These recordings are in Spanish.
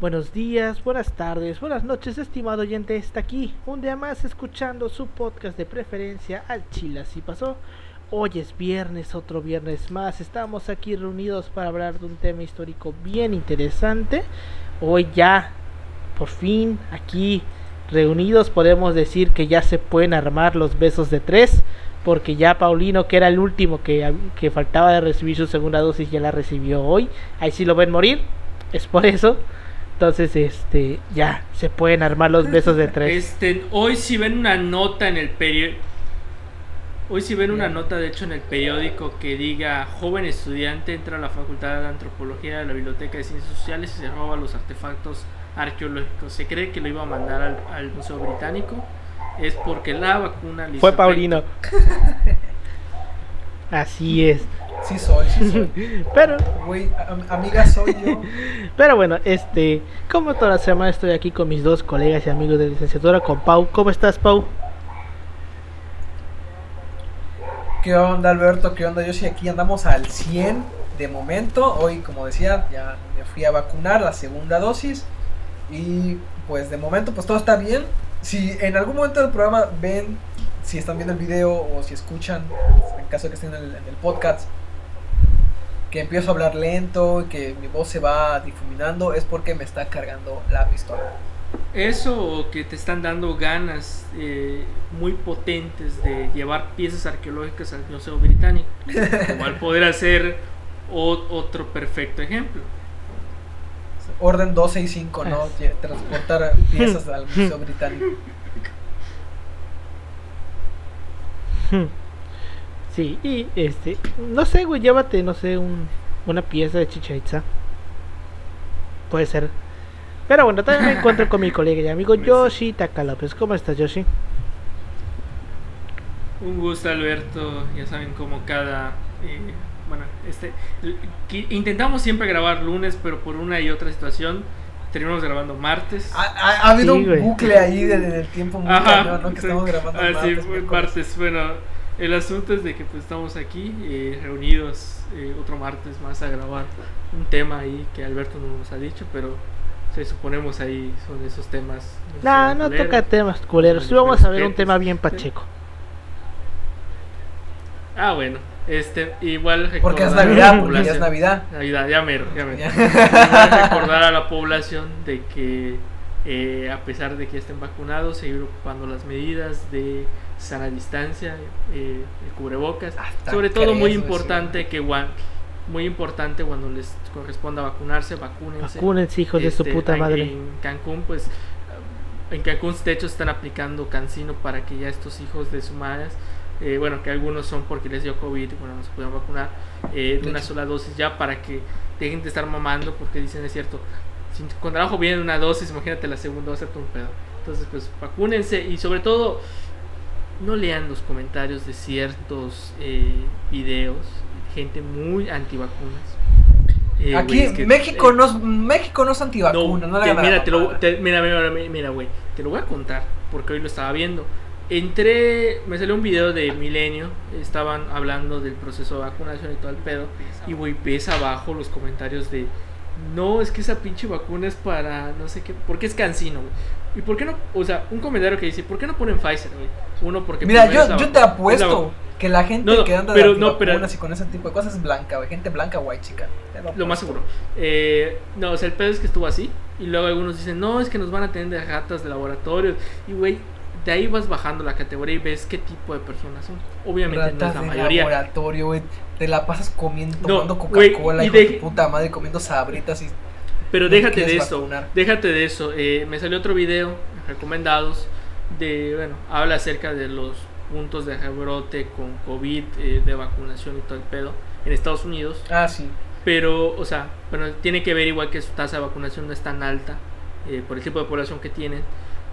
Buenos días, buenas tardes, buenas noches, estimado oyente. Está aquí un día más escuchando su podcast de preferencia al Chile. Así pasó. Hoy es viernes, otro viernes más. Estamos aquí reunidos para hablar de un tema histórico bien interesante. Hoy ya, por fin, aquí reunidos podemos decir que ya se pueden armar los besos de tres. Porque ya Paulino, que era el último que, que faltaba de recibir su segunda dosis, ya la recibió hoy. Ahí sí lo ven morir. Es por eso. Entonces, este, ya, se pueden armar los besos de tres. Este, hoy si ven una nota en el periódico. Hoy si ven una nota, de hecho, en el periódico que diga joven estudiante entra a la Facultad de Antropología de la Biblioteca de Ciencias Sociales y se roba los artefactos arqueológicos. Se cree que lo iba a mandar al, al Museo Británico. Es porque la vacuna le Fue Paulino. Así es. Sí soy, sí soy. Pero, Güey, am- amiga soy yo. pero bueno, este, como toda la semana estoy aquí con mis dos colegas y amigos de licenciatura, con Pau. ¿Cómo estás, Pau? ¿Qué onda, Alberto? ¿Qué onda? Yo sí, aquí andamos al 100 de momento. Hoy, como decía, ya me fui a vacunar la segunda dosis. Y pues de momento, pues todo está bien. Si en algún momento del programa ven, si están viendo el video o si escuchan, en caso de que estén en el, en el podcast, que empiezo a hablar lento y que mi voz se va difuminando, es porque me está cargando la pistola. Eso o que te están dando ganas eh, muy potentes de llevar piezas arqueológicas al Museo Británico. Igual poder hacer o- otro perfecto ejemplo. Orden 12 y 5, ¿no? Transportar piezas al Museo Británico. Sí, y este, no sé, güey, llévate, no sé, un, una pieza de chicha itza. Puede ser. Pero bueno, también me encuentro con mi colega y amigo Pues. Yoshi Taka López. ¿Cómo estás, Yoshi? Un gusto, Alberto. Ya saben cómo cada. eh, bueno, este. intentamos siempre grabar lunes, pero por una y otra situación terminamos grabando martes. Ha, ha- ha habido Sí, un güey. bucle ahí de- de- del tiempo muy cañón, ¿no? Que sí. estamos grabando Ah, sí, martes, fue miércoles. martes. Bueno, el asunto es de que pues estamos aquí eh, reunidos eh, otro martes más a grabar un tema ahí que Alberto no nos ha dicho, pero se suponemos ahí son esos temas. no culeros. toca temas culeros. Sí vamos a ver un tema bien pacheco. Ah, bueno, este, igual Porque es recordar a la Navidad, porque ya es población- Navidad. Navidad, ya mero, ya mero. Ya. Igual recordar a la población de que eh, a pesar de que estén vacunados, seguir ocupando las medidas de sana distancia, eh, el cubrebocas. Hasta Sobre todo muy importante que muy importante cuando les corresponda vacunarse, vacúnense. Vacúnense, hijos de su Este, puta madre. En Cancún, pues, en Cancún, de hecho, están aplicando cancino para que ya estos hijos de su madre, eh, bueno, que algunos son porque les dio COVID, bueno, no se pudieron vacunar, eh, de una sola dosis ya para que dejen de estar mamando, porque dicen, es cierto, si con trabajo viene una dosis, imagínate la segunda, va a ser un pedo. Entonces, pues, vacúnense y sobre todo, no lean los comentarios de ciertos eh, videos, gente muy antivacunas. Eh, Aquí güey, es que- México eh, no es, México no es antivacuna, no, le te- hagan mira, la te lo, mamada. te- mira, mira, mira, mira, güey, te lo voy a contar porque hoy lo estaba viendo. Entré, me salió un video de Milenio, estaban hablando del proceso de vacunación y todo el pedo, y güey, ves abajo los comentarios de, no, es que esa pinche vacuna es para, no sé qué, porque es cansino, güey. ¿Y por qué no? O sea, un comentario que dice, ¿por qué no ponen Pfizer, güey? Uno, porque Mira, yo, yo te apuesto que la gente No, no, que anda pero- de no, pero- y con ese tipo de cosas es blanca, güey. Gente blanca, white chica. Lo más seguro. Eh, no, o sea, el pedo es que estuvo así. Y luego algunos dicen, no, es que nos van a tener de ratas de laboratorio. Y güey, de ahí vas bajando la categoría y ves qué tipo de personas son. Obviamente no es la de mayoría. laboratorio, güey. Te la pasas comiendo, No, tomando Coca-Cola, y de tu puta madre, comiendo sabritas y Pero no déjate de eso. Déjate de eso. Eh, me salió otro video recomendados de, bueno, habla acerca de los puntos de rebrote con COVID, eh, de vacunación y todo el pedo en Estados Unidos. Ah, sí. Pero, o sea, bueno, tiene que ver igual que su tasa de vacunación no es tan alta eh, por el tipo de población que tienen.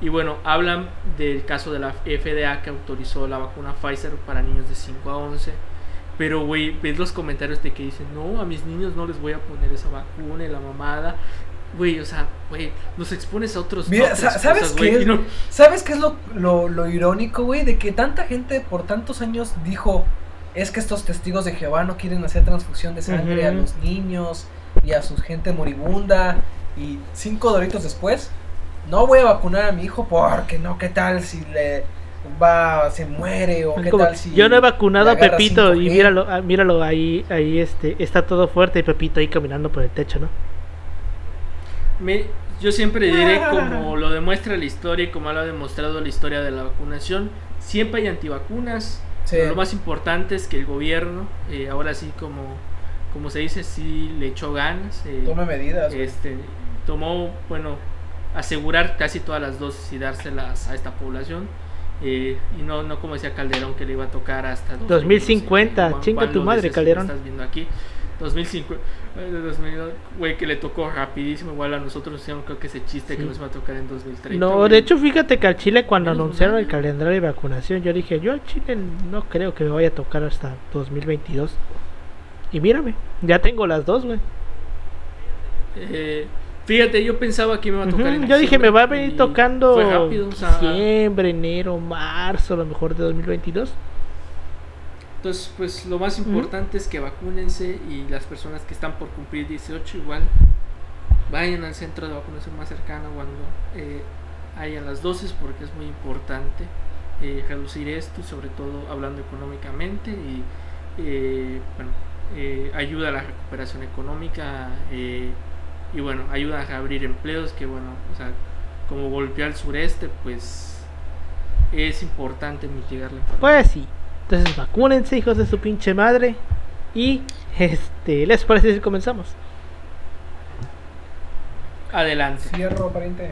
Y bueno, hablan del caso de la FDA que autorizó la vacuna Pfizer para niños de 5 a 11. Pero, güey, ves los comentarios de que dicen, no, a mis niños no les voy a poner esa vacuna y la mamada. Güey, o sea, güey, nos expones a otros. Mira, a sa- otras ¿sabes cosas, qué? no- ¿Sabes qué es lo, lo, lo irónico, güey? De que tanta gente por tantos años dijo, es que estos testigos de Jehová no quieren hacer transfusión de sangre a los niños y a su gente moribunda. y cinco doritos después, no voy a vacunar a mi hijo porque no, ¿qué tal si le va, se muere o qué Como, tal si... yo no he vacunado a Pepito y 5G? míralo, ah, míralo ahí, ahí este, está todo fuerte y Pepito ahí caminando por el techo, ¿no? Me- yo siempre diré, como lo demuestra la historia y como lo ha demostrado la historia de la vacunación, siempre hay antivacunas. Sí. Pero lo más importante es que el gobierno, eh, ahora sí, como, como se dice, sí le echó ganas. eh, Tome medidas. este, tomó, bueno, asegurar casi todas las dosis y dárselas a esta población. eh, y no, no como decía Calderón que le iba a tocar hasta 2050, Juan- chinga Juan tu madre, Calderón. Estás viendo aquí. 2050, eh, de 2000, güey, que le tocó rapidísimo. Igual a nosotros hicieron creo que ese chiste Sí. que nos va a tocar en 2030. No, güey. de hecho, fíjate que al Chile cuando anunciaron el calendario de vacunación, yo dije, yo al Chile no creo que me vaya a tocar hasta 2022. Y mírame, ya tengo las dos, güey. Eh, fíjate, yo pensaba que me iba a tocar Ujú, en Yo dije, me va a venir tocando Fue rápido, o sea, diciembre, enero, marzo, a lo mejor de 2022. Entonces, pues lo más importante es que vacúnense y las personas que están por cumplir 18 igual vayan al centro de vacunación más cercano cuando eh, hayan las dosis porque es muy importante eh, reducir esto y sobre todo hablando económicamente y eh, bueno, eh, ayuda a la recuperación económica eh, y bueno, ayuda a reabrir empleos que bueno, o sea, como golpeó al sureste pues es importante mitigar la enfermedad. Pues sí. Entonces vacúnense, hijos de su pinche madre. Y este, ¿les parece si comenzamos? Adelante. Fierro, pariente.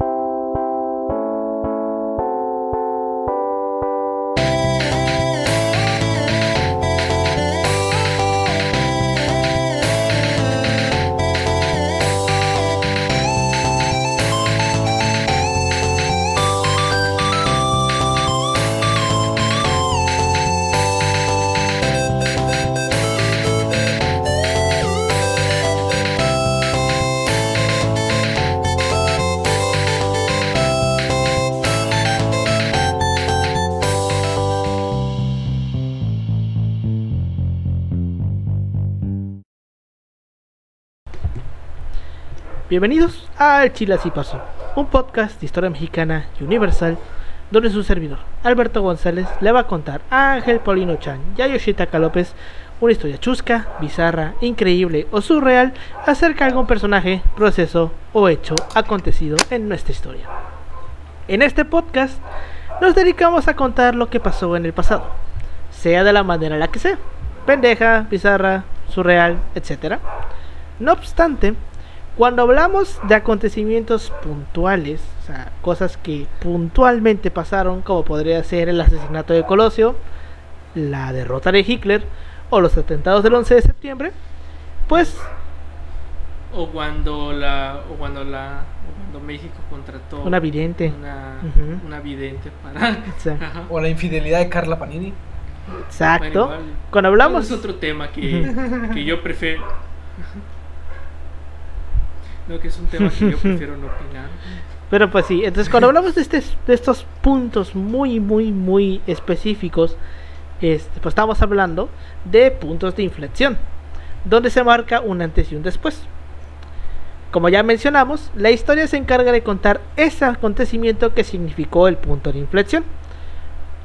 Bienvenidos al Chile Así Pasó, un podcast de historia mexicana y universal, donde su servidor, Alberto González, le va a contar a Ángel Paulino Chan y a Yoshitaka López una historia chusca, bizarra, increíble o surreal acerca de algún personaje, proceso o hecho acontecido en nuestra historia. En este podcast nos dedicamos a contar lo que pasó en el pasado, sea de la manera la que sea, pendeja, bizarra, surreal, etc. No obstante, cuando hablamos de acontecimientos puntuales, o sea, cosas que puntualmente pasaron, como podría ser el asesinato de Colosio, la derrota de Hitler o los atentados del 11 de septiembre, pues O cuando la o cuando la o cuando México contrató una vidente. una, vidente para. O la infidelidad de Carla Panini. Exacto. Bueno, igual, Cuando hablamos Es otro tema que, que yo prefiero. No, que es un tema que yo prefiero no opinar. Pero pues sí, entonces cuando hablamos de, este, de estos puntos muy, muy, muy específicos, este, pues estamos hablando de puntos de inflexión, donde se marca un antes y un después. Como ya mencionamos, la historia se encarga de contar ese acontecimiento que significó el punto de inflexión.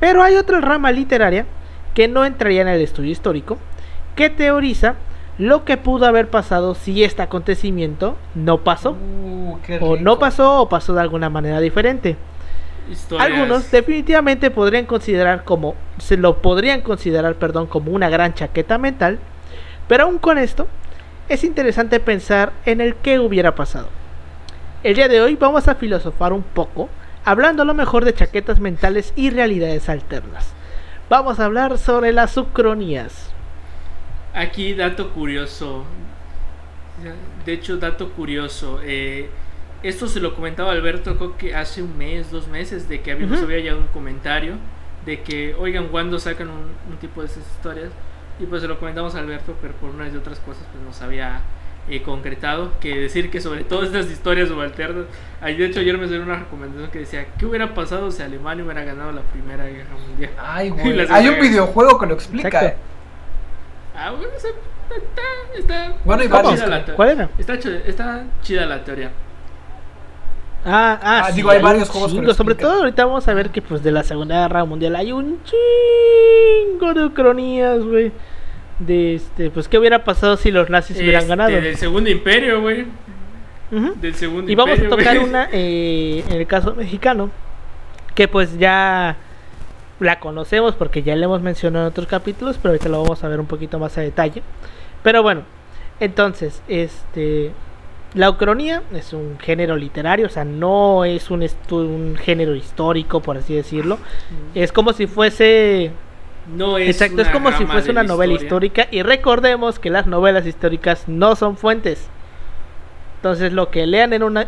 Pero hay otra rama literaria que no entraría en el estudio histórico, que teoriza lo que pudo haber pasado si este acontecimiento no pasó Uh, o no pasó o pasó de alguna manera diferente. Historias- Algunos definitivamente podrían considerar como se lo podrían considerar, perdón, como una gran chaqueta mental, pero aún con esto es interesante pensar en el que hubiera pasado. El día de hoy vamos a filosofar un poco, hablando a lo mejor de chaquetas mentales y realidades alternas. Vamos a hablar sobre las sucronías. Aquí, dato curioso. De hecho, dato curioso. eh, esto se lo comentaba Alberto, creo que hace un mes, dos meses, de que había, nos Ujú. había llegado un comentario de que, oigan, ¿cuándo sacan un, un tipo de esas historias? Y pues se lo comentamos a Alberto, pero por unas y otras cosas, pues nos había eh, concretado que decir que sobre todo estas historias subalternas. Ahí, de hecho, ayer me salió una recomendación que decía: ¿Qué hubiera pasado si Alemania hubiera ganado la Primera Guerra Mundial? Ay, güey. Hay un Guerra. videojuego que lo explica. Exacto. Ah, bueno, está, está, Bueno, y varios, chida la ¿Cuál era? Está, ch- está chida la teoría. Ah, ah, Ah, sí, digo, hay varios juegos chingo. Sobre todo ahorita vamos a ver que pues de la Segunda Guerra Mundial hay un chingo de cronías, güey. De este, pues qué hubiera pasado si los nazis hubieran Este, ganado. Del Segundo Imperio, güey. Del Segundo Y vamos a Imperio, tocar una eh, en el caso mexicano, que pues ya la conocemos porque ya la hemos mencionado en otros capítulos, pero ahorita lo vamos a ver un poquito más a detalle. Pero bueno, entonces, este, la ucronía es un género literario, o sea, no es un, estu- un género histórico, por así decirlo. Es como si fuese No es Exacto, es como si fuese una la novela historia. histórica y recordemos que las novelas históricas no son fuentes. Entonces lo que lean en una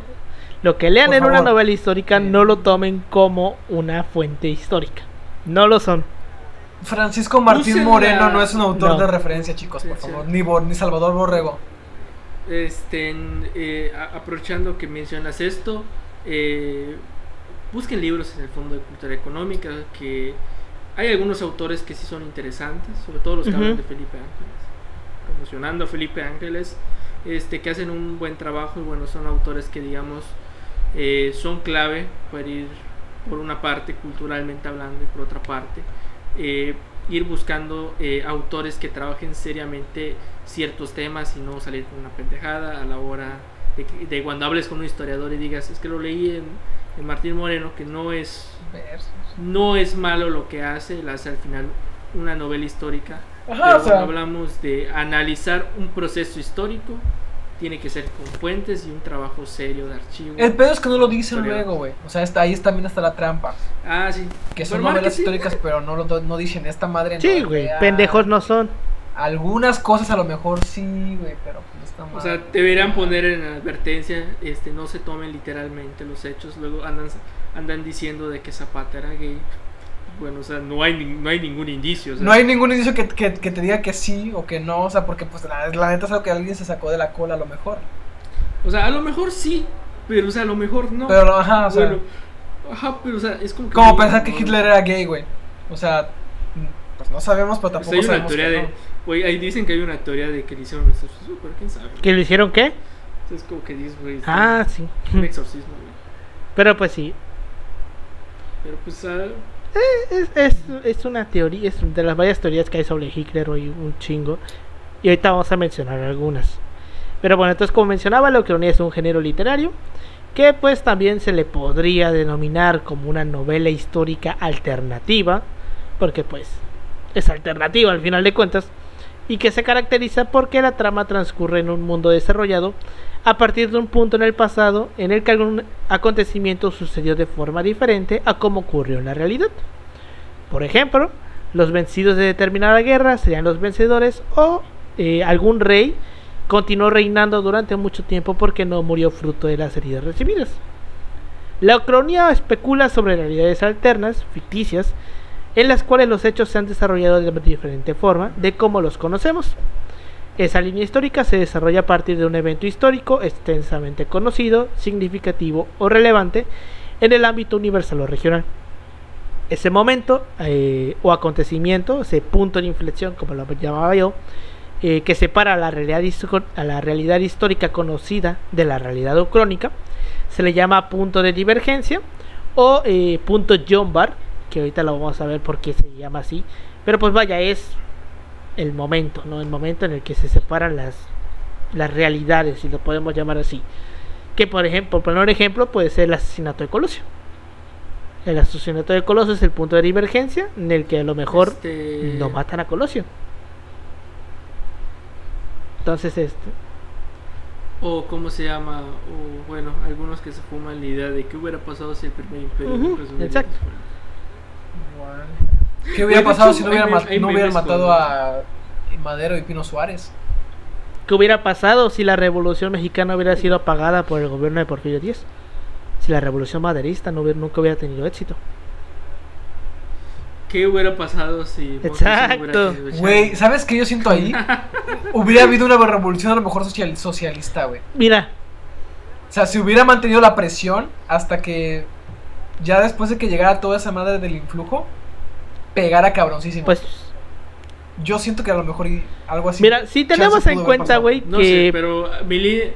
lo que lean Por en una novela histórica no lo tomen como una fuente histórica. No lo son. Francisco Martín. Moreno no es un autor No. de referencia, chicos, por sí. favor. Ni, Bor- ni Salvador Borrego. Este, en- eh, a- aprovechando que mencionas esto, eh, busquen libros en el Fondo de Cultura Económica, que hay algunos autores que sí son interesantes, sobre todo los que Ujú. hablan de Felipe Ángeles, promocionando a Felipe Ángeles, este, que hacen un buen trabajo y bueno, son autores que digamos eh, son clave para ir por una parte culturalmente hablando y por otra parte eh, ir buscando eh, autores que trabajen seriamente ciertos temas y no salir con una pendejada a la hora de, que- de cuando hables con un historiador y digas es que lo leí en, en Martín Moreno que no es no es malo lo que hace, él hace al final una novela histórica. Ajá, pero o sea, cuando hablamos de analizar un proceso histórico, tiene que ser con fuentes y un trabajo serio de archivo. el pedo es que no lo dicen luego, güey. O sea, está, ahí también está la trampa. Ah, sí. Que son Por novelas históricas, pero no, lo, no dicen esta madre. Sí, güey, pendejos no son. Algunas cosas a lo mejor sí, güey, pero pues esta O madre. sea, deberían poner en advertencia, este, no se tomen literalmente los hechos, luego andan, andan diciendo de que Zapata era gay. Bueno, o sea, no hay, no hay ningún indicio. o sea, No hay ningún indicio que, que, que te diga que sí o que no, o sea, porque pues la, la neta es algo que alguien se sacó de la cola a lo mejor. O sea, a lo mejor sí, pero o sea, a lo mejor no. Pero, ajá, o sea, Bueno, ajá, pero o sea, es como que como pensar que Hitler era gay, güey. O sea, pues no sabemos, pero Pues tampoco hay una sabemos teoría que de. no. Güey, ahí dicen que hay una teoría de que le hicieron un exorcismo, pero quién sabe. ¿Que lo hicieron qué? Es como que dices, güey. Ah, sí. Un exorcismo, güey. Pero pues sí, Pero pues. ah, es, es, es una teoría, es de las varias teorías que hay sobre Hitler hoy un chingo. Y ahorita vamos a mencionar algunas. Pero bueno, entonces como mencionaba, la ucronía es un género literario que pues también se le podría denominar como una novela histórica alternativa, porque pues es alternativa al final de cuentas, y que se caracteriza porque la trama transcurre en un mundo desarrollado a partir de un punto en el pasado en el que algún acontecimiento sucedió de forma diferente a como ocurrió en la realidad. Por ejemplo, los vencidos de determinada guerra serían los vencedores o eh, algún rey continuó reinando durante mucho tiempo porque no murió fruto de las heridas recibidas. La ucronía especula sobre realidades alternas, ficticias, en las cuales los hechos se han desarrollado de diferente forma de cómo los conocemos. Esa línea histórica se desarrolla a partir de un evento histórico extensamente conocido, significativo o relevante en el ámbito universal o regional. Ese momento eh, o acontecimiento, ese punto de inflexión, como lo llamaba yo, eh, que separa la realidad, a la realidad histórica conocida de la realidad crónica, se le llama punto de divergencia o eh, punto John Bar, que ahorita lo vamos a ver por qué se llama así, pero pues vaya, es el momento, ¿no? El momento en el que se separan las, las realidades, si lo podemos llamar así. Que por ejemplo, por poner un ejemplo, puede ser el asesinato de Colosio. El asesinato de Colosio es el punto de divergencia en el que a lo mejor este, no matan a Colosio. Entonces, este, O cómo se llama, o bueno, algunos que se fuman la idea de qué hubiera pasado si el primer imperio se hubiera exacto. ¿Qué hubiera pasado hecho, si no hubieran, no matado a Madero y Pino Suárez? ¿qué hubiera pasado si la revolución mexicana hubiera sido apagada por el gobierno de Porfirio Díaz? Si la revolución maderista no hubiera, nunca hubiera tenido éxito. ¿Qué hubiera pasado si... Exacto. Güey, ¿sabes qué yo siento ahí? hubiera habido una revolución a lo mejor social, socialista, güey. Mira, O sea, si hubiera mantenido la presión hasta que ya después de que llegara toda esa madre del influjo, pegara cabroncísimo. pues yo siento que a lo mejor algo así. Mira, si chance tenemos en cuenta, güey, No que sé, pero mi, li-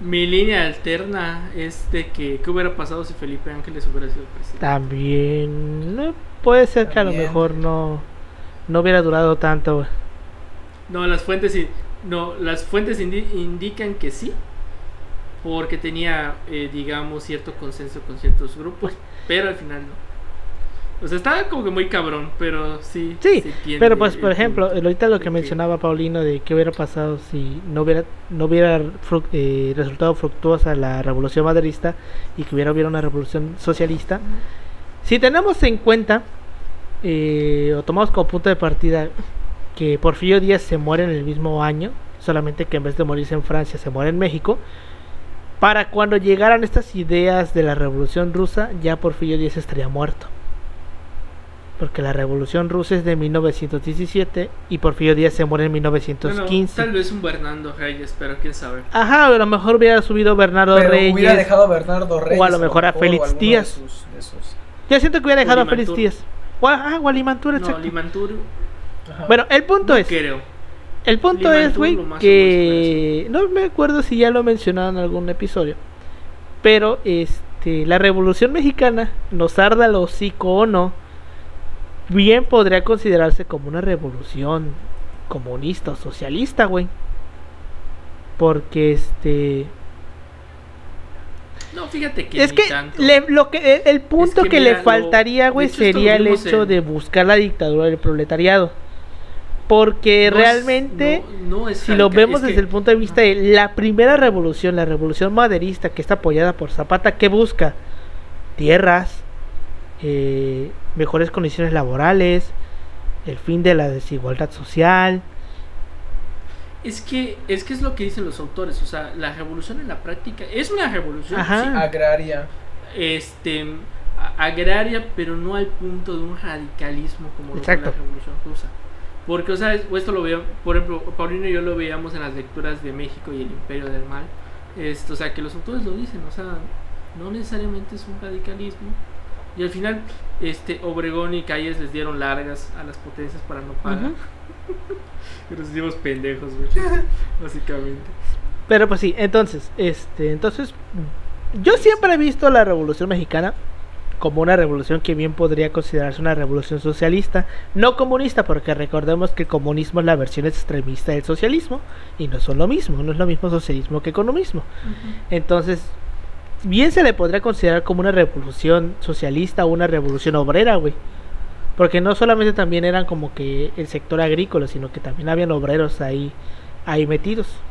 mi línea alterna es de que qué hubiera pasado si Felipe Ángeles hubiera sido presidente. también no, puede ser que a lo mejor no no hubiera durado tanto. No, las fuentes i- no, las fuentes indi- indican que sí, porque tenía, eh, digamos, cierto consenso con ciertos grupos, pero al final no. O sea, estaba como que muy cabrón, pero sí. Sí, pero pues por ejemplo, ahorita lo que mencionaba Paulino de qué hubiera pasado si no hubiera no hubiera fru- eh, resultado fructuosa la revolución maderista y que hubiera hubiera una revolución socialista. Si tenemos en cuenta eh, o tomamos como punto de partida que Porfirio Díaz se muere en el mismo año, solamente que en vez de morirse en Francia se muere en México. Para cuando llegaran estas ideas de la revolución rusa, ya Porfirio Díaz estaría muerto. Porque la revolución rusa es de 1917 y Porfirio Díaz se muere en Bueno, 1915. tal vez un Bernardo Reyes, pero quién sabe. Ajá, a lo mejor hubiera subido Bernardo Pero Reyes. hubiera dejado a Bernardo Reyes. a lo mejor a Félix o Díaz. de sus- de sus- Yo siento que hubiera dejado a Félix. Díaz. Ah, Gualimantur, No, exacto. Limantur, Ajá. Bueno, el punto no es. creo. El punto Limantur es, güey, que no me acuerdo si ya lo he mencionado en algún episodio, pero este, la Revolución Mexicana, nos arda el hocico o no, bien podría considerarse como una revolución comunista o socialista, güey. Porque este No, fíjate que es que le- lo que el, el punto que que, mira, le faltaría, güey, sería el hecho en- de buscar la dictadura del proletariado. Porque No es- realmente no- no es si lo vemos es que- desde el punto de vista de la primera revolución, la revolución maderista que está apoyada por Zapata, ¿qué busca? Tierras, eh, mejores condiciones laborales, el fin de la desigualdad social. Es que, es que es lo que dicen los autores, o sea, la revolución en la práctica es una revolución, Ajá. sí, Agraria. este, a- agraria, pero no al punto de un radicalismo como lo fue la revolución rusa. Porque, o sea, es- esto lo veíamos, por ejemplo, Paulino y yo lo veíamos en las lecturas de México y el Imperio del Mal. Esto, o sea, que los autores lo dicen, o sea, no necesariamente es un radicalismo. Y al final, este, Obregón y Calles les dieron largas a las potencias para no pagar. Y nos hicimos pendejos, güey. Básicamente. Pero pues sí, entonces, este, entonces, yo siempre he visto la Revolución Mexicana como una revolución que bien podría considerarse una revolución socialista, no comunista, porque recordemos que el comunismo es la versión extremista del socialismo y no son lo mismo, no es lo mismo socialismo que comunismo. Entonces, bien se le podría considerar como una revolución socialista o una revolución obrera, güey. Porque no solamente también eran como que el sector agrícola, sino que también habían obreros ahí, ahí metidos.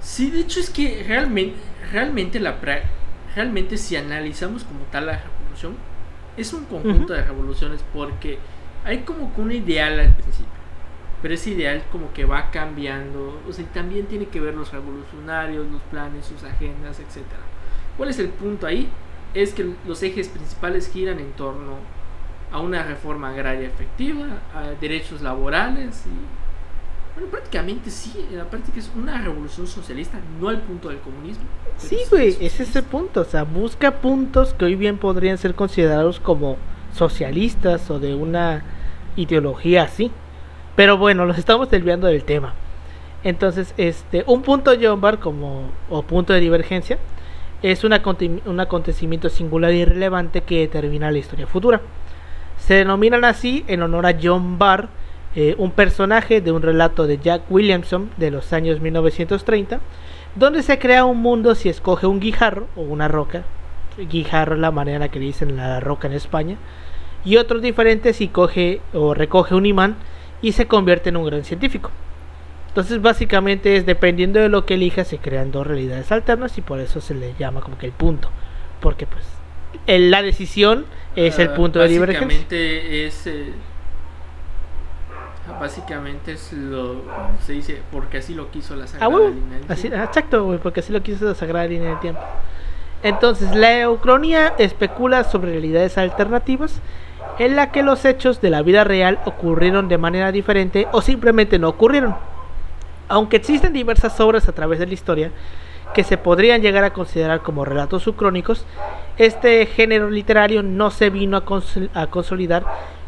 Sí, de hecho es que realmente, realmente la pra- realmente si analizamos como tal la revolución, es un conjunto de revoluciones porque hay como que un ideal al principio. Pero ese ideal como que va cambiando, o sea, y también tiene que ver los revolucionarios, los planes, sus agendas, etcétera. ¿Cuál es el punto ahí? Es que los ejes principales giran en torno a una reforma agraria efectiva, a derechos laborales y bueno, prácticamente sí, en la práctica es una revolución socialista, no al punto del comunismo. Sí, güey, es es ese punto. O sea, busca puntos que hoy bien podrían ser considerados como socialistas o de una ideología así. Pero bueno, nos estamos desviando del tema. Entonces, este, un punto Bar como o punto de divergencia es un, aconte- un acontecimiento singular y relevante que determina la historia futura. Se denominan así en honor a John Barr, eh, un personaje de un relato de Jack Williamson de los años 1930, donde se crea un mundo si escoge un guijarro o una roca. Guijarro es la manera en la que dicen la roca en España. Y otros diferentes si coge o recoge un imán y se convierte en un gran científico. Entonces básicamente es dependiendo de lo que elija se crean dos realidades alternas y por eso se le llama como que el punto. Porque pues el- la decisión es el Ah, punto de divergencia. Básicamente es. eh, básicamente es lo. Se dice, porque así lo quiso la Ah, Sagrada huevo. Línea del Así, Tiempo. ah, exacto, güey, porque así lo quiso la Sagrada Línea del Tiempo. Entonces, la eucronía especula sobre realidades alternativas en la que los hechos de la vida real ocurrieron de manera diferente o simplemente no ocurrieron. Aunque existen diversas obras a través de la historia que se podrían llegar a considerar como relatos subcrónicos, este género literario no se vino a, a consolidar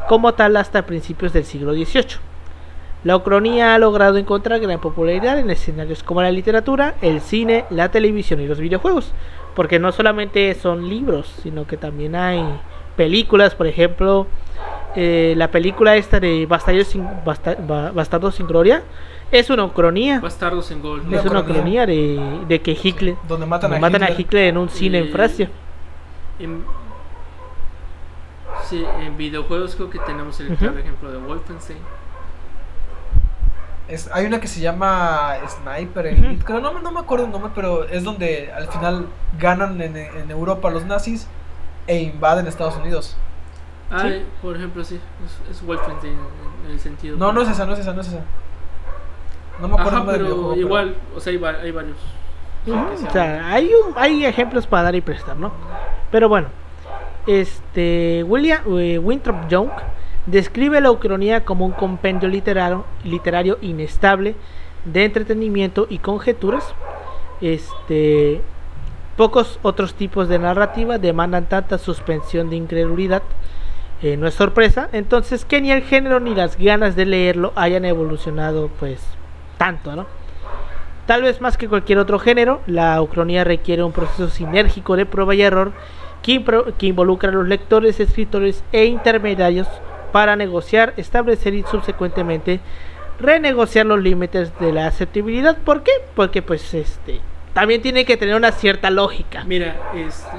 como tal hasta principios del siglo XVIII. La ucronía ha logrado encontrar gran popularidad en escenarios como la literatura, el cine, la televisión y los videojuegos, porque no solamente son libros, sino que también hay películas, por ejemplo, eh, la película esta de Bastardos sin, Basta- Ba- Bastardos sin Gloria es una ucronía, Bastardos en Gol. Es una ucronía. de, de que Hitler Donde matan, donde a, matan Hitler. a Hitler en un cine en Francia. En, sí, en videojuegos creo que tenemos el claro ejemplo de Wolfenstein. Es- hay una que se llama Sniper Ujú. Elite, creo, no, me- no me acuerdo el nombre, pero es donde al final ganan en, en Europa los nazis e invaden Estados Unidos. Ah, por ejemplo, sí, es, es Wolfenstein en, en el sentido. No, no es esa, no es esa, no es esa. No me acuerdo Ajá, pero videojuego, pero- igual, o sea, hay, va- hay varios. O sea, hay, un- hay ejemplos para dar y prestar, ¿no? Pero bueno, este William eh, Winthrop Young describe la ucronía como un compendio literario, literario inestable de entretenimiento y conjeturas. Este, pocos otros tipos de narrativa demandan tanta suspensión de incredulidad. eh, no es sorpresa, entonces que ni el género ni las ganas de leerlo hayan evolucionado, pues tanto, ¿no? Tal vez más que cualquier otro género, la ucronía requiere un proceso sinérgico de prueba y error que, que involucra a los lectores, escritores e intermediarios para negociar, establecer y subsecuentemente renegociar los límites de la aceptabilidad. ¿Por qué? Porque pues este también tiene que tener una cierta lógica. Mira, este.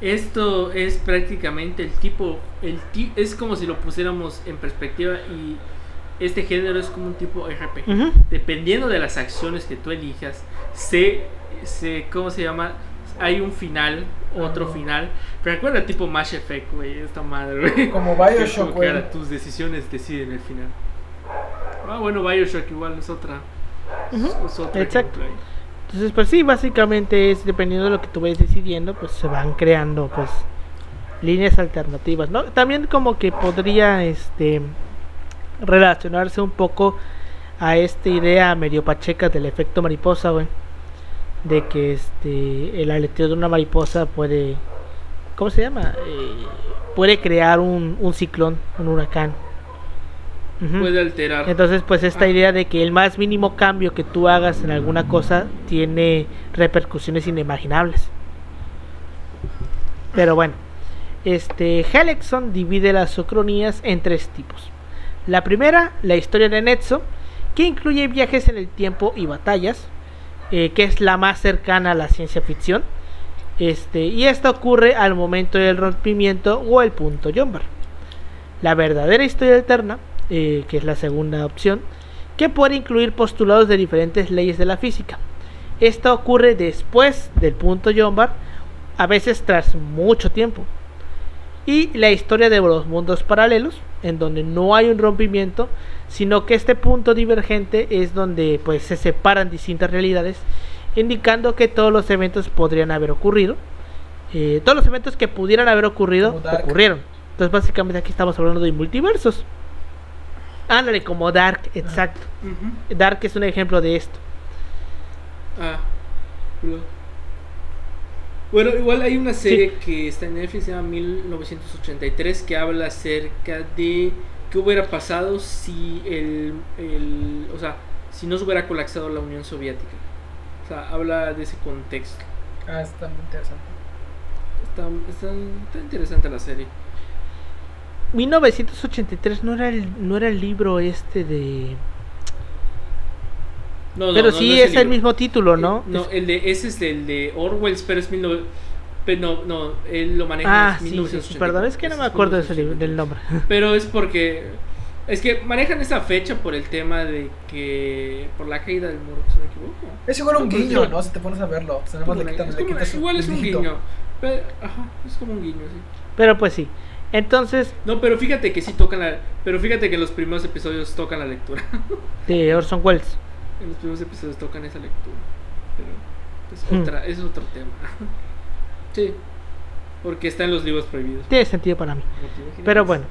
Esto es prácticamente el tipo. El es como si lo pusiéramos en perspectiva y este género es como un tipo RPG. Dependiendo de las acciones que tú elijas, se, se ¿cómo se llama? Hay un final, otro final. Pero recuerda tipo Mash Effect, güey, esta madre, güey. Como Bioshock, güey. ahora tus decisiones deciden el final. Ah, bueno, Bioshock igual es otra. Es otro exacto. Entonces, pues sí, básicamente es dependiendo de lo que tú vayas decidiendo, pues se van creando pues líneas alternativas, ¿no? También como que podría este relacionarse un poco a esta idea medio pacheca del efecto mariposa, güey. De que este el aleteo de una mariposa puede ¿cómo se llama? Eh, puede crear un, un ciclón, un huracán. Puede alterar. Entonces, pues esta Ah. idea de que el más mínimo cambio que tú hagas en alguna cosa tiene repercusiones inimaginables. Pero bueno, este Helexon divide las ocronías en tres tipos. La primera, la historia de Netzo, que incluye viajes en el tiempo y batallas, eh, que es la más cercana a la ciencia ficción. Este, y esto ocurre al momento del rompimiento o el punto Jumper. La verdadera historia alterna, eh, que es la segunda opción, que puede incluir postulados de diferentes leyes de la física. Esto ocurre después del punto Jumper, a veces tras mucho tiempo. Y la historia de los mundos paralelos, en donde no hay un rompimiento, sino que este punto divergente es donde pues se separan distintas realidades, indicando que todos los eventos podrían haber ocurrido. Eh, todos los eventos que pudieran haber ocurrido ocurrieron. Entonces básicamente aquí estamos hablando de multiversos. Ándale, como Dark, exacto. Ujú. Dark es un ejemplo de esto. Ah. Bueno, igual hay una serie que está en Netflix, se llama 1983, que habla acerca de qué hubiera pasado si el, el- o sea, si no se hubiera colapsado la Unión Soviética. O sea, habla de ese contexto. Ah, está muy interesante. Está, está- está interesante la serie. 1983 no era el, no era el libro este de... No, no, Pero no, sí no es, el mismo título, ¿no? Eh, no, Es- el de, ese es el de Orwell, pero es 19... Pero no, no, él lo maneja Ah, en sí, sí, sí, 1984. perdón, es que no me acuerdo de ese libro, 1983. del nombre. Pero es porque. Es que manejan esa fecha por el tema de que. Por la caída del muro, si me equivoco. Es igual un pues, guiño, no. Si te pones a verlo. O sea, nada más le Como quitan, una- es le como quitas una- igual es un guiño. Pero, ajá, es como un guiño, sí. Pero pues sí. Entonces, No, pero fíjate que sí tocan la. Pero fíjate que en los primeros episodios tocan la lectura. de Orson Welles. En los primeros episodios tocan esa lectura. Pero. Es, Hmm. otra, es otro tema. sí. Porque está en los libros prohibidos. Tiene sentido para mí. Pero bueno,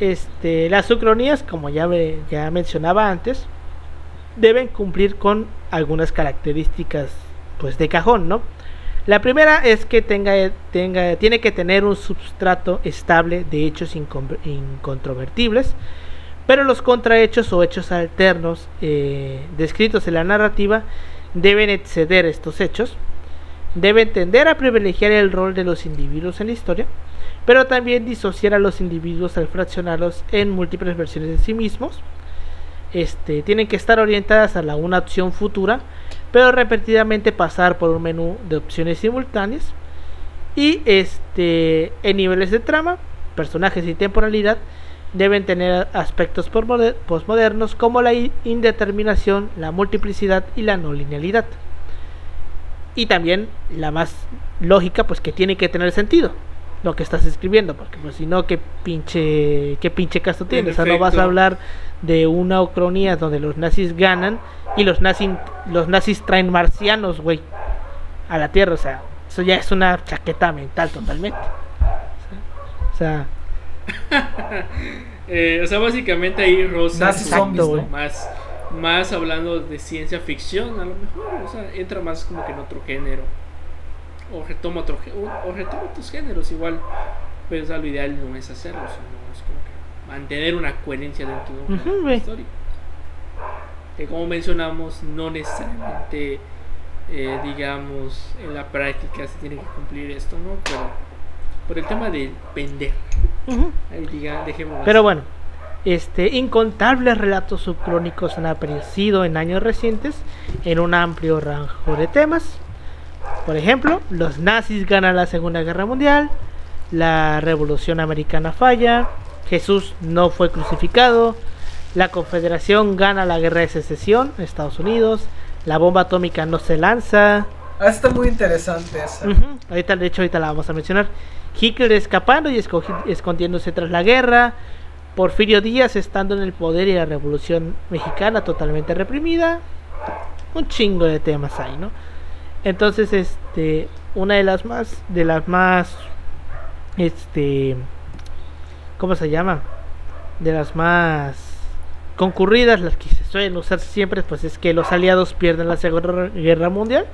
este, las ucronías, como ya, ve- ya mencionaba antes, deben cumplir con algunas características pues de cajón, ¿no? La primera es que tenga, tenga, tiene que tener un substrato estable de hechos incon- incontrovertibles, pero los contrahechos o hechos alternos eh, descritos en la narrativa deben exceder estos hechos, deben tender a privilegiar el rol de los individuos en la historia, pero también disociar a los individuos al fraccionarlos en múltiples versiones de sí mismos. Este, tienen que estar orientadas a la una opción futura, pero repetidamente pasar por un menú de opciones simultáneas. Y este, en niveles de trama, personajes y temporalidad deben tener aspectos posmoder- posmodernos como la indeterminación, la multiplicidad y la no linealidad. Y también la más lógica, pues que tiene que tener sentido lo que estás escribiendo, porque pues si no, qué pinche, qué pinche caso tiene. O sea, no vas a hablar de una ucronía donde los nazis ganan y los nazis, los nazis traen marcianos, güey, a la Tierra. O sea, eso ya es una chaqueta mental totalmente. O sea, Eh, o sea, básicamente ahí Rosa un más, más hablando de ciencia ficción, a lo mejor, o sea, entra más como que en otro género. O retoma otro o, o retoma otros géneros igual. Pero o sea, lo ideal no es hacerlo, sino es como que mantener una coherencia dentro de güey. historia. Que como mencionamos, no necesariamente eh, digamos en la práctica se tiene que cumplir esto, ¿no? Pero por el tema de vender. Diga, Pero así. bueno, este, incontables relatos subcrónicos han aparecido en años recientes en un amplio rango de temas. Por ejemplo, los nazis ganan la Segunda Guerra Mundial, la Revolución Americana falla, Jesús no fue crucificado, la Confederación gana la Guerra de Secesión, Estados Unidos, la bomba atómica no se lanza, Ah, está muy interesante esa. Ujú, Ahorita, de hecho, ahorita la vamos a mencionar. Hitler escapando y escondiéndose tras la guerra. Porfirio Díaz estando en el poder y la revolución mexicana totalmente reprimida. Un chingo de temas ahí, ¿no? Entonces, este, una de las más, de las más, este, ¿cómo se llama? De las más concurridas, las que se suelen usar siempre, pues es que los aliados pierden la Segunda Guerra Mundial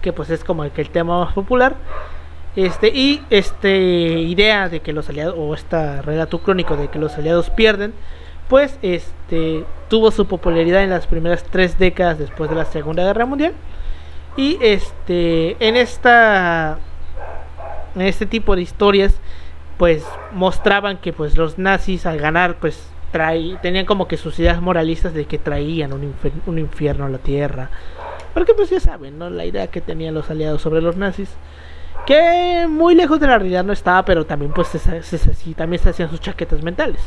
que pues es como el tema más popular. Este, y este idea de que los aliados, o este relato crónico de que los aliados pierden, pues este tuvo su popularidad en las primeras tres décadas después de la Segunda Guerra Mundial. Y este, en esta, en este tipo de historias, pues mostraban que pues los nazis al ganar, pues traí, tenían como que sus ideas moralistas de que traían un, un infierno a la tierra. Porque pues ya saben, ¿no? La idea que tenían los aliados sobre los nazis. Que muy lejos de la realidad no estaba, pero también pues se, se- se- sí, también se hacían sus chaquetas mentales.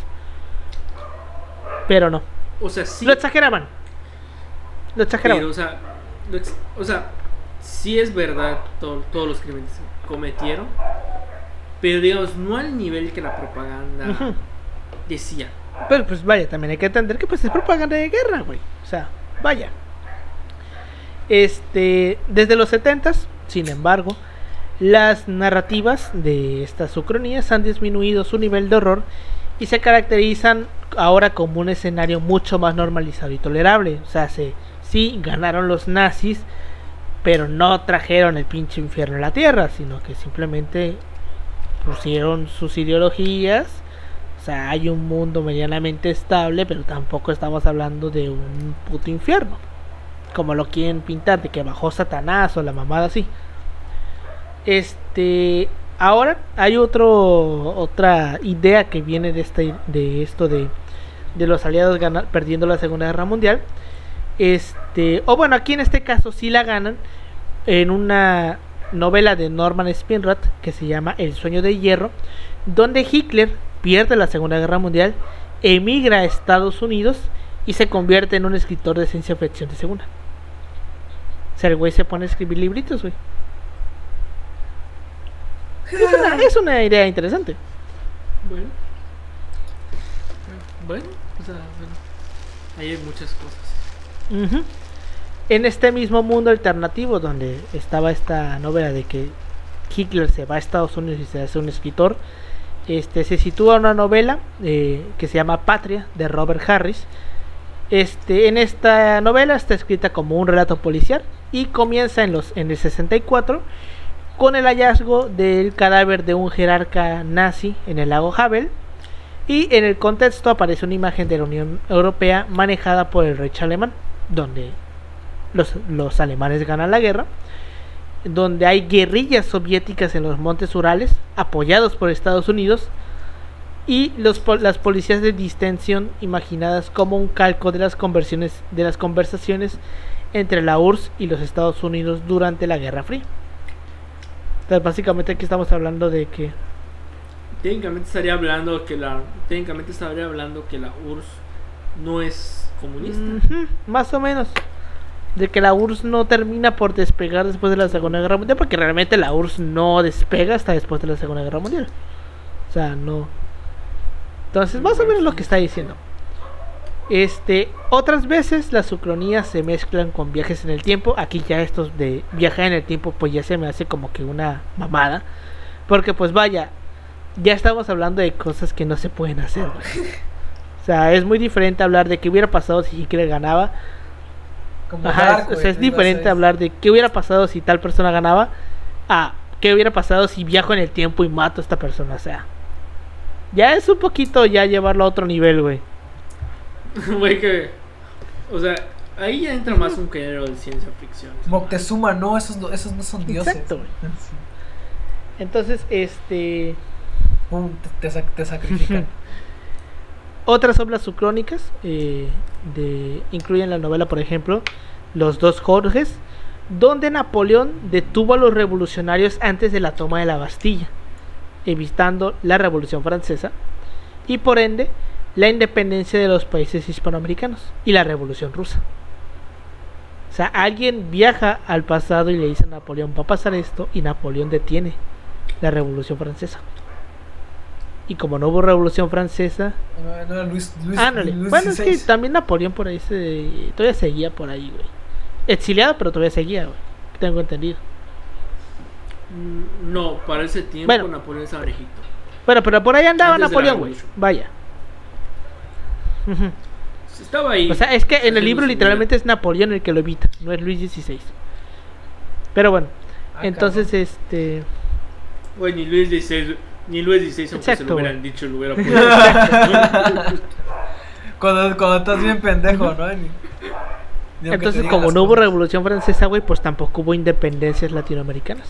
Pero no. O sea, sí. Lo exageraban. Lo exageraban. Pero, o sea, lo ex- o sea, sí es verdad todo- todos los crímenes que cometieron. Pero digamos, no al nivel que la propaganda decía. Pero pues vaya, también hay que entender que pues es propaganda de guerra, güey. O sea, vaya. Este, desde los 70 sin embargo, las narrativas de estas ucronías han disminuido su nivel de horror y se caracterizan ahora como un escenario mucho más normalizado y tolerable. O sea, se, sí ganaron los nazis, pero no trajeron el pinche infierno a la tierra, sino que simplemente pusieron sus ideologías. O sea, hay un mundo medianamente estable, pero tampoco estamos hablando de un puto infierno. Como lo quieren pintar, de que bajó Satanás o la mamada así. Este, ahora hay otro otra idea que viene de esta de esto de, de los aliados gana- perdiendo la Segunda Guerra Mundial. Este, o bueno, aquí en este caso sí la ganan en una novela de Norman Spinrad que se llama El sueño de hierro, donde Hitler pierde la Segunda Guerra Mundial, emigra a Estados Unidos y se convierte en un escritor de ciencia ficción de segunda. O sea, el güey se pone a escribir libritos, güey. Es una, es una idea interesante. Bueno. Bueno, o sea, bueno. Ahí hay muchas cosas. En este mismo mundo alternativo donde estaba esta novela de que Hitler se va a Estados Unidos y se hace un escritor, este, se sitúa una novela eh, que se llama Patria de Robert Harris. Este, en esta novela está escrita como un relato policial y comienza en, los, en el 64 con el hallazgo del cadáver de un jerarca nazi en el lago Havel y en el contexto aparece una imagen de la Unión Europea manejada por el Reich alemán, donde los, alemanes ganan la guerra, donde hay guerrillas soviéticas en los montes Urales, apoyados por Estados Unidos, y los, las policías de distensión imaginadas como un calco de las, conversiones, de las conversaciones entre la URSS y los Estados Unidos durante la Guerra Fría. Entonces, básicamente aquí estamos hablando de que técnicamente estaría hablando que la técnicamente estaría hablando que la URSS no es comunista. Más o menos. De que la URSS no termina por despegar después de la Segunda Guerra Mundial, porque realmente la URSS no despega hasta después de la Segunda Guerra Mundial. O sea, no. Entonces, más o menos lo que está diciendo. Este, otras veces las ucronías se mezclan con viajes en el tiempo. Aquí ya estos de viajar en el tiempo, pues ya se me hace como que una mamada. Porque pues vaya, ya estamos hablando de cosas que no se pueden hacer. O sea, es muy diferente hablar de qué hubiera pasado si Hitler ganaba. Como Ajá, Dark, es, o sea, es diferente hablar de qué hubiera pasado si tal persona ganaba a qué hubiera pasado si viajo en el tiempo y mato a esta persona. O sea, ya es un poquito ya llevarlo a otro nivel, güey. Güey que o sea, ahí ya entra más un género de ciencia ficción. Moctezuma, no, esos no, esos no son dioses. Exacto, güey. Sí. Entonces, este. Pum, te, te sac- te sacrifican. Otras obras subcrónicas eh, de, incluyen la novela, por ejemplo, Los dos Jorges, donde Napoleón detuvo a los revolucionarios antes de la toma de la Bastilla, evitando la Revolución Francesa y por ende la independencia de los países hispanoamericanos y la Revolución Rusa. O sea, alguien viaja al pasado y le dice a Napoleón, va a pasar esto, y Napoleón detiene la Revolución Francesa. Y como no hubo Revolución Francesa, No, no era Luis, Bueno, es que también Napoleón por ahí se... Todavía seguía por ahí, güey. Exiliado, pero todavía seguía, güey. Tengo entendido. Mm, No, para ese tiempo Bueno. Napoleón estaba viejito. Bueno, pero por ahí andaba Antes Napoleón, güey. revolución. Ujú. Estaba ahí. O sea, es que en el libro literalmente es Napoleón el que lo evita, no es Luis XVI. Pero bueno, Ah, entonces este... Güey, ni Luis XVI, ni Luis XVI, aunque se Exacto, lo hubieran dicho, lo hubiera podido. Cuando, cuando estás bien pendejo, ¿no? Ni- ni Entonces, como no hubo revolución francesa, güey, pues tampoco hubo independencias latinoamericanas.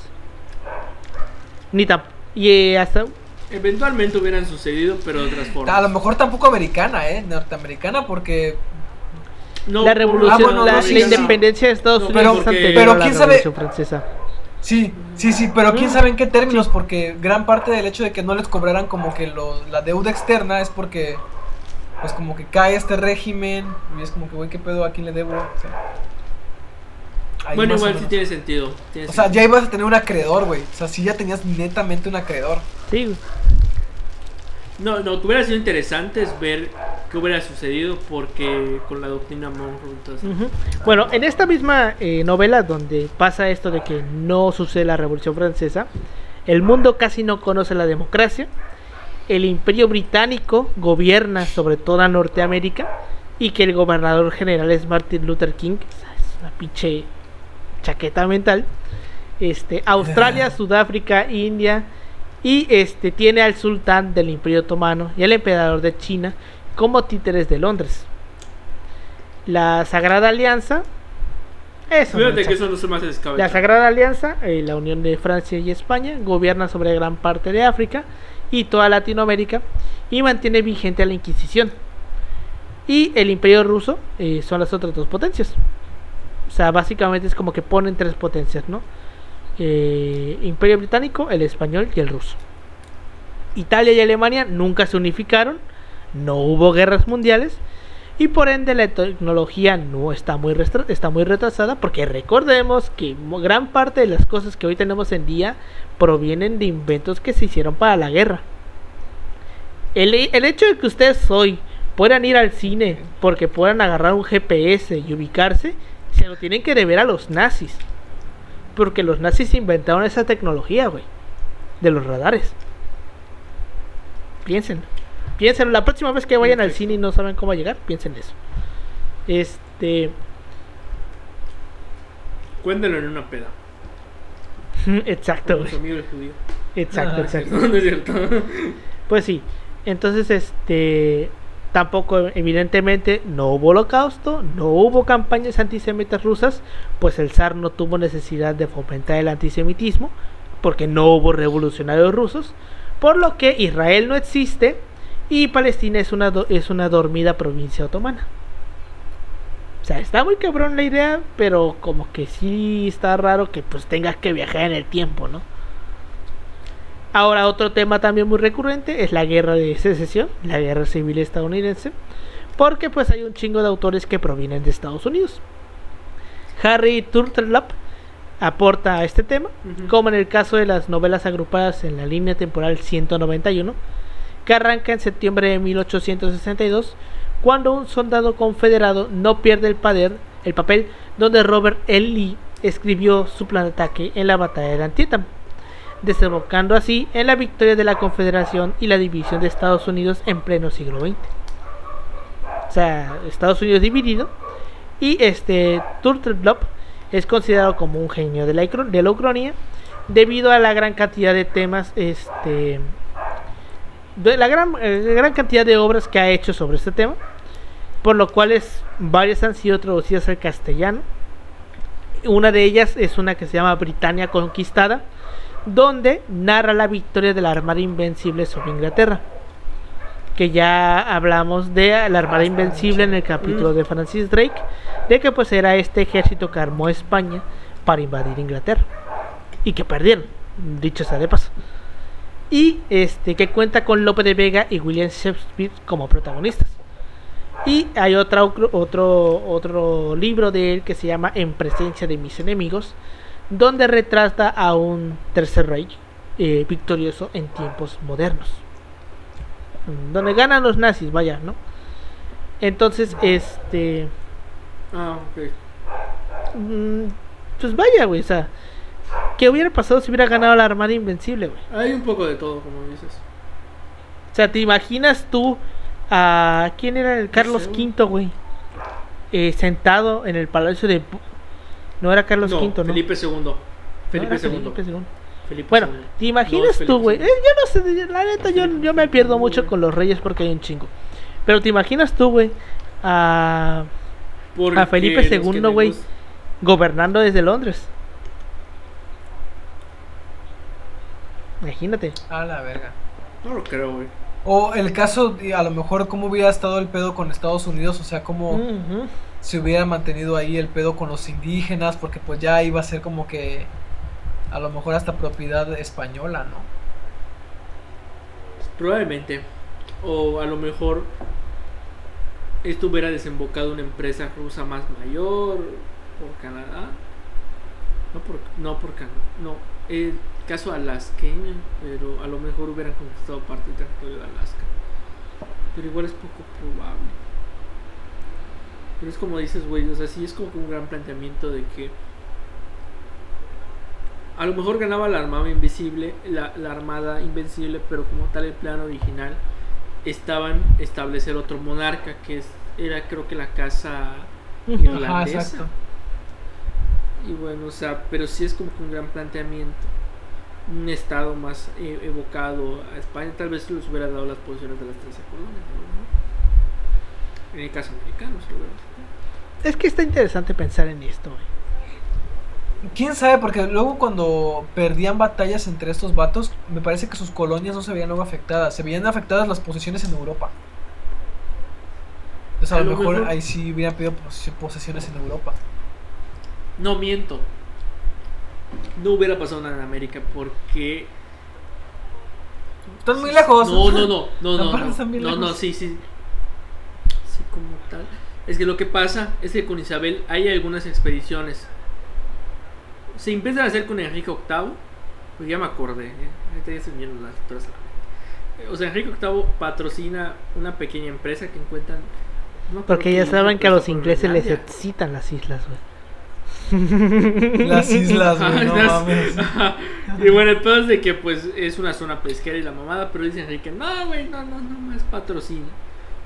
Ni tampoco... Y eh, hasta... Eventualmente hubieran sucedido, pero de otras formas. A lo mejor tampoco americana, ¿eh? Norteamericana, porque. No, la revolución, Ah, bueno, la, no, la sí, sí. independencia de Estados No, Unidos pero- pero quién sabe- francesa. Sí, sí, sí, pero quién Mm. sabe en qué términos, porque gran parte del hecho de que no les cobraran como que lo- la deuda externa es porque, pues como que cae este régimen y es como que, güey, ¿qué pedo? ¿A quién le debo? O sea, ahí Bueno, igual sí tiene sentido. tiene O sea, sentido. ya ibas a tener un acreedor, güey. O sea, sí ya tenías netamente un acreedor. Sí, güey. No, no, que hubiera sido interesante es ver qué hubiera sucedido porque con la doctrina Monroe. Entonces, Ujú. Bueno, en esta misma eh, novela donde pasa esto de que no sucede la Revolución Francesa, el mundo casi no conoce la democracia, el imperio británico gobierna sobre toda Norteamérica y que el gobernador general es Martin Luther King, es una pinche chaqueta mental, este, Australia, Sudáfrica, India y este tiene al sultán del imperio otomano y al emperador de China como títeres de Londres. La Sagrada Alianza. Eso. Fíjate muchacho. que eso no se me hace La. Sagrada Alianza, eh, la unión de Francia y España, gobierna sobre gran parte de África y toda Latinoamérica y mantiene vigente a la Inquisición. Y el Imperio Ruso eh, son las otras dos potencias. Sea, básicamente es como que ponen tres potencias, ¿no? Eh, Imperio Británico, el español y el ruso. Italia y Alemania nunca se unificaron, no hubo guerras mundiales y por ende la tecnología no está muy, está muy retrasada porque recordemos que gran parte de las cosas que hoy tenemos en día provienen de inventos que se hicieron para la guerra. El, el hecho de que ustedes hoy puedan ir al cine porque puedan agarrar un GPS y ubicarse, se lo tienen que deber a los nazis. Porque los nazis inventaron esa tecnología, güey. De los radares. Piensen. Piensen, la próxima vez que vayan al cine y no saben cómo llegar, piensen eso. Este. Cuéntalo en una peda. Exacto, güey. Exacto, Ah, exacto. No, no es cierto. Pues sí. Entonces, este. Tampoco, evidentemente, no hubo holocausto, no hubo campañas antisemitas rusas, pues el zar no tuvo necesidad de fomentar el antisemitismo, porque no hubo revolucionarios rusos, por lo que Israel no existe y Palestina es una, es una dormida provincia otomana. O sea, está muy cabrón la idea, pero como que sí está raro que pues tengas que viajar en el tiempo, ¿no? Ahora otro tema también muy recurrente es la guerra de secesión, la guerra civil estadounidense, porque pues hay un chingo de autores que provienen de Estados Unidos. Harry Turtlop aporta a este tema, como en el caso de las novelas agrupadas en la línea temporal 191, que arranca en septiembre de 1862, cuando un soldado confederado no pierde el, el papel donde Robert L. Lee escribió su plan de ataque en la batalla de Antietam desembocando así en la victoria de la Confederación y la división de Estados Unidos en pleno siglo XX. O sea, Estados Unidos dividido y este Turtlop es considerado como un genio de la, de la ucronía debido a la gran cantidad de temas, este, de la gran, eh, gran cantidad de obras que ha hecho sobre este tema, por lo cual varias han sido traducidas al castellano. Una de ellas es una que se llama Britannia Conquistada, donde narra la victoria de la Armada Invencible sobre Inglaterra. Que ya hablamos de la Armada Invencible en el capítulo de Francis Drake, de que pues era este ejército que armó España para invadir Inglaterra y que perdieron, dicho sea de paso. Y este que cuenta con Lope de Vega y William Shakespeare como protagonistas. Y hay otra, otro, otro libro de él que se llama En presencia de mis enemigos, donde retrata a un tercer rey eh, victorioso en tiempos modernos. Donde ganan los nazis, vaya, ¿no? Entonces, este... Ah, ok. mm, Pues vaya, güey, o sea... ¿Qué hubiera pasado si hubiera ganado la Armada Invencible, güey? Hay un poco de todo, como dices. O sea, ¿te imaginas tú a... ¿Quién era el Carlos V, güey? Eh, sentado en el palacio de... No era Carlos no, V, ¿no? Felipe II. Felipe II. Felipe II. Felipe Bueno, II. ¿te imaginas tú, güey? Eh, yo no sé, la neta, yo, me pierdo mucho con los reyes porque hay un chingo. Pero ¿te imaginas tú, güey? A a Felipe II, güey. gobernando desde Londres. Imagínate. A la verga. No lo creo, güey. O el caso, de, a lo mejor, cómo hubiera estado el pedo con Estados Unidos, o sea, cómo. Se hubiera mantenido ahí el pedo con los indígenas, porque pues ya iba a ser como que a lo mejor hasta propiedad española, ¿no? Probablemente. O a lo mejor esto hubiera desembocado una empresa rusa más mayor por Canadá. No por, no por Canadá. No, el caso alasqueño, pero a lo mejor hubieran conquistado parte del territorio de Alaska. Pero igual es poco probable. Pero es como dices, güey, o sea, sí es como que un gran planteamiento de que a lo mejor ganaba la armada invisible, la, la armada invencible, pero como tal el plan original estaban establecer otro monarca que es, era creo que la casa. Ajá, irlandesa. Y bueno, o sea, pero sí es como que un gran planteamiento. Un estado más eh, evocado a España, tal vez les hubiera dado las posiciones de las 13 colonias, ¿no? En el caso americano, se lo hubiera dado. Es que está interesante pensar en esto, güey. ¿Quién sabe? Porque luego cuando perdían batallas entre estos vatos, me parece que sus colonias no se veían luego afectadas, se veían afectadas las posiciones en Europa. Entonces a, A lo mejor, mejor- ahí sí hubieran pedido pos- posesiones en Europa. No miento. No hubiera pasado nada en América porque. Están muy lejos. No, no, no, no, no. No, no, no, sí, sí. Sí, como tal. Es que lo que pasa es que con Isabel hay algunas expediciones. Se empiezan a hacer con Enrique VIII. Pues ya me acordé. ¿eh? Ahorita ya vienen las. Eh, O sea, Enrique VIII patrocina una pequeña empresa que encuentran. no Porque ya saben que a los ingleses les excitan las islas, güey. Las islas, güey, no mames. Y bueno, el pedo es de que pues es una zona pesquera y la mamada, pero dicen que no, güey, no, no, no más patrocinio.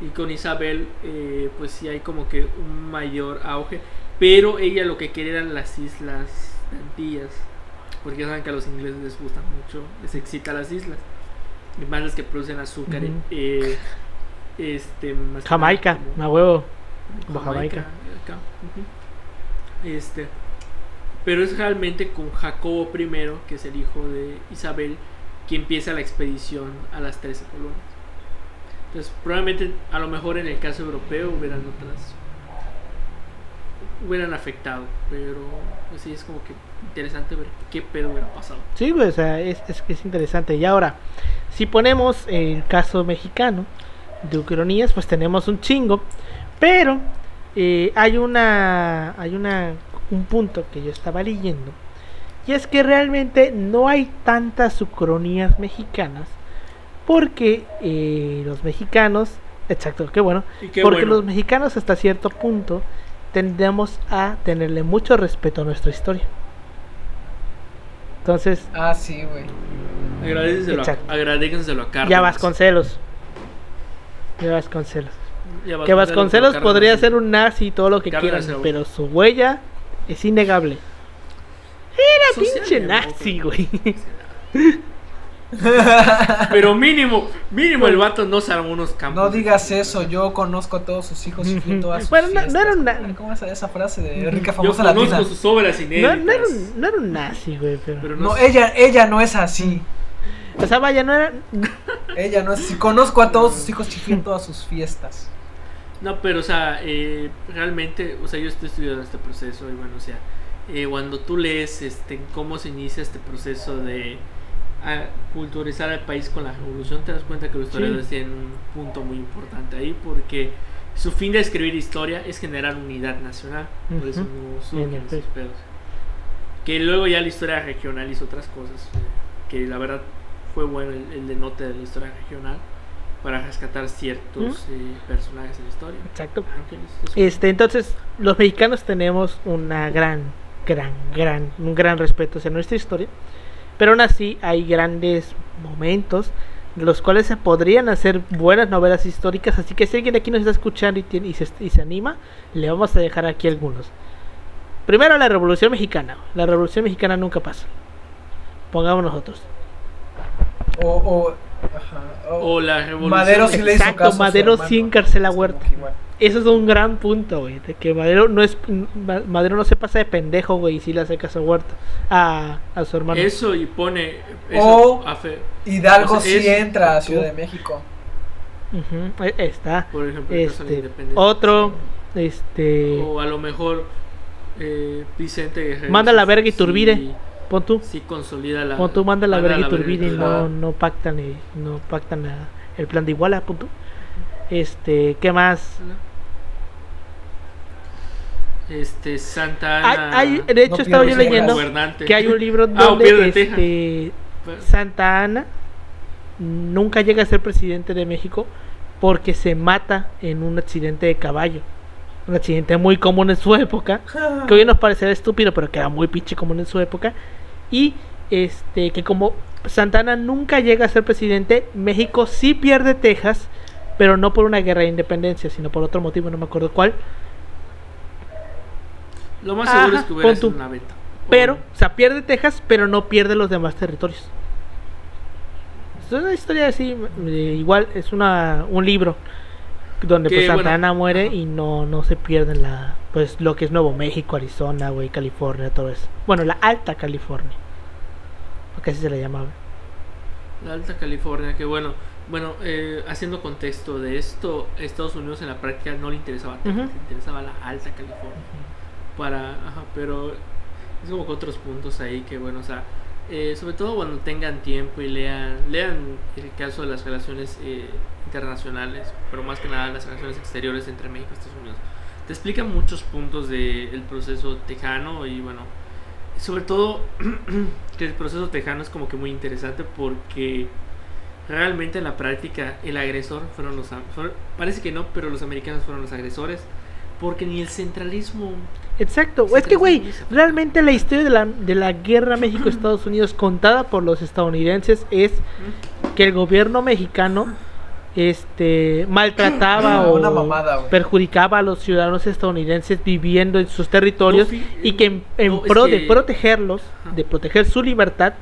Y con Isabel, eh, pues sí hay como que un mayor auge. Pero ella lo que quería eran las islas Antillas. Porque ya saben que a los ingleses les gusta mucho, les excita las islas. Y más las que producen azúcar. Eh, este, más Jamaica, como- a huevo. Jamaica. acá, ujú. Este, pero es realmente con Jacobo I, que es el hijo de Isabel, que empieza la expedición a las 13 colonias. Entonces, probablemente, a lo mejor en el caso europeo hubieran otras. hubieran afectado, pero pues sí es como que interesante ver qué pedo hubiera pasado. Sí, güey, o sea, es, es, es interesante. Y ahora, si ponemos el caso mexicano de ucronías, pues tenemos un chingo. Pero eh, hay una. Hay una. un punto que yo estaba leyendo. Y es que realmente no hay tantas ucronías mexicanas. Porque eh, los mexicanos. Exacto, qué bueno. Y qué porque bueno. los mexicanos hasta cierto punto tendemos a tenerle mucho respeto a nuestra historia. Entonces, Ah, sí, güey. Agradecenselo, a, Exacto. agradécenselo a Cárdenas. ya vas con celos. Ya vas con celos. Ya Que Vasconcelos podría ser un nazi y todo lo que Cárdenas quieran, era pero su huella es innegable. Era pinche Socialdemócrata. nazi, güey. Pero mínimo, mínimo el vato no se armó unos campos. No digas eso, yo conozco a todos sus hijos y fui a todas sus Bueno, no- no fiestas. era una- ¿Cómo- ¿Cómo es esa frase de rica Yo famosa conozco latina? sus obras No, inéditas. no era un, no era un nazi, güey, pero... Pero No, sé. ella, ella no es así. O sea, vaya, no era... Ella no es así. Conozco a todos sus hijos y fui a todas sus fiestas. No, pero o sea, eh, realmente, o sea, yo estoy estudiando este proceso y bueno, o sea, eh, cuando tú lees este, cómo se inicia este proceso de ah, culturizar al país con la revolución, te das cuenta que los historiadores Sí. tienen un punto muy importante ahí porque su fin de escribir historia es generar unidad nacional, por eso Ujú. no surgen En esos pedos. Que luego ya la historia regional hizo otras cosas, eh, que la verdad fue bueno el, el denote de la historia regional para rescatar ciertos eh, personajes en la historia. Exacto. Este, entonces, los mexicanos tenemos una gran, gran, gran, un gran respeto hacia nuestra historia. Pero aún así hay grandes momentos de los cuales se podrían hacer buenas novelas históricas. Así que si alguien aquí nos está escuchando y, tiene, y, se, y se anima, le vamos a dejar aquí algunos. Primero la Revolución Mexicana. La Revolución Mexicana nunca pasa. Pongamos nosotros. O, o, ajá, o- O la revolución. Madero sí le hizo Exacto, caso Madero sí encarcela Huerta. Eso es un gran punto, güey. De que Madero no es. Ma- Madero no se pasa de pendejo, güey. Y sí le hace caso a Huerta. A, a su hermano. Eso y pone. Eso O- a fe- Hidalgo O sea, sí es- entra a Ciudad de México. Está. por ejemplo, el caso de la Este. independencia. Otro. Este. O a lo mejor. Eh, Vicente Guerrero. Manda la sí- verga y sí- Turbide. Pon tú. Sí, consolida la. Pon tú, manda la verga y turbina y no, no pactan. y- no pactan el plan de Iguala. Pon tú. Este. ¿Qué más? Este, Santa Ana. hay- de hecho, No estaba yo leyendo que hay un libro Ah, donde Texas. este, Santa Ana nunca llega a ser presidente de México porque se mata en un accidente de caballo. Un accidente muy común en su época, que hoy nos parecerá estúpido, pero que era muy pinche común en su época. Y este que como Santa Ana nunca llega a ser presidente, México sí pierde Texas, pero no por una guerra de independencia, sino por otro motivo, no me acuerdo cuál. Lo más seguro es que hubiera sido una beta. Pero, O- sea, pierde Texas, pero no pierde los demás territorios. Es una historia así, eh, igual es una un libro donde Que, pues Santa bueno, Ana muere y no no se pierden la pues lo que es Nuevo México, Arizona, güey, California, todo eso. Bueno, la Alta California. Porque así se le llamaba. La Alta California, que bueno, bueno, eh, haciendo contexto de esto, Estados Unidos en la práctica no le interesaba Texas, Ujú. le interesaba la Alta California. Para, ajá, pero es como que otros puntos ahí que bueno, o sea, eh, sobre todo cuando tengan tiempo y lean, lean el caso de las relaciones eh, internacionales, pero más que nada las relaciones exteriores entre México y Estados Unidos. Te explican muchos puntos del proceso tejano y bueno, sobre todo que el proceso tejano es como que muy interesante porque realmente en la práctica el agresor fueron los fueron- parece que no pero los americanos fueron los agresores Porque ni el centralismo. Exacto, es que, güey, realmente la historia de la, de la guerra México-Estados Unidos contada por los estadounidenses es que el gobierno mexicano este maltrataba o mamada, perjudicaba a los ciudadanos estadounidenses viviendo en sus territorios No, y que en, en no, es pro de que- protegerlos, de proteger su libertad,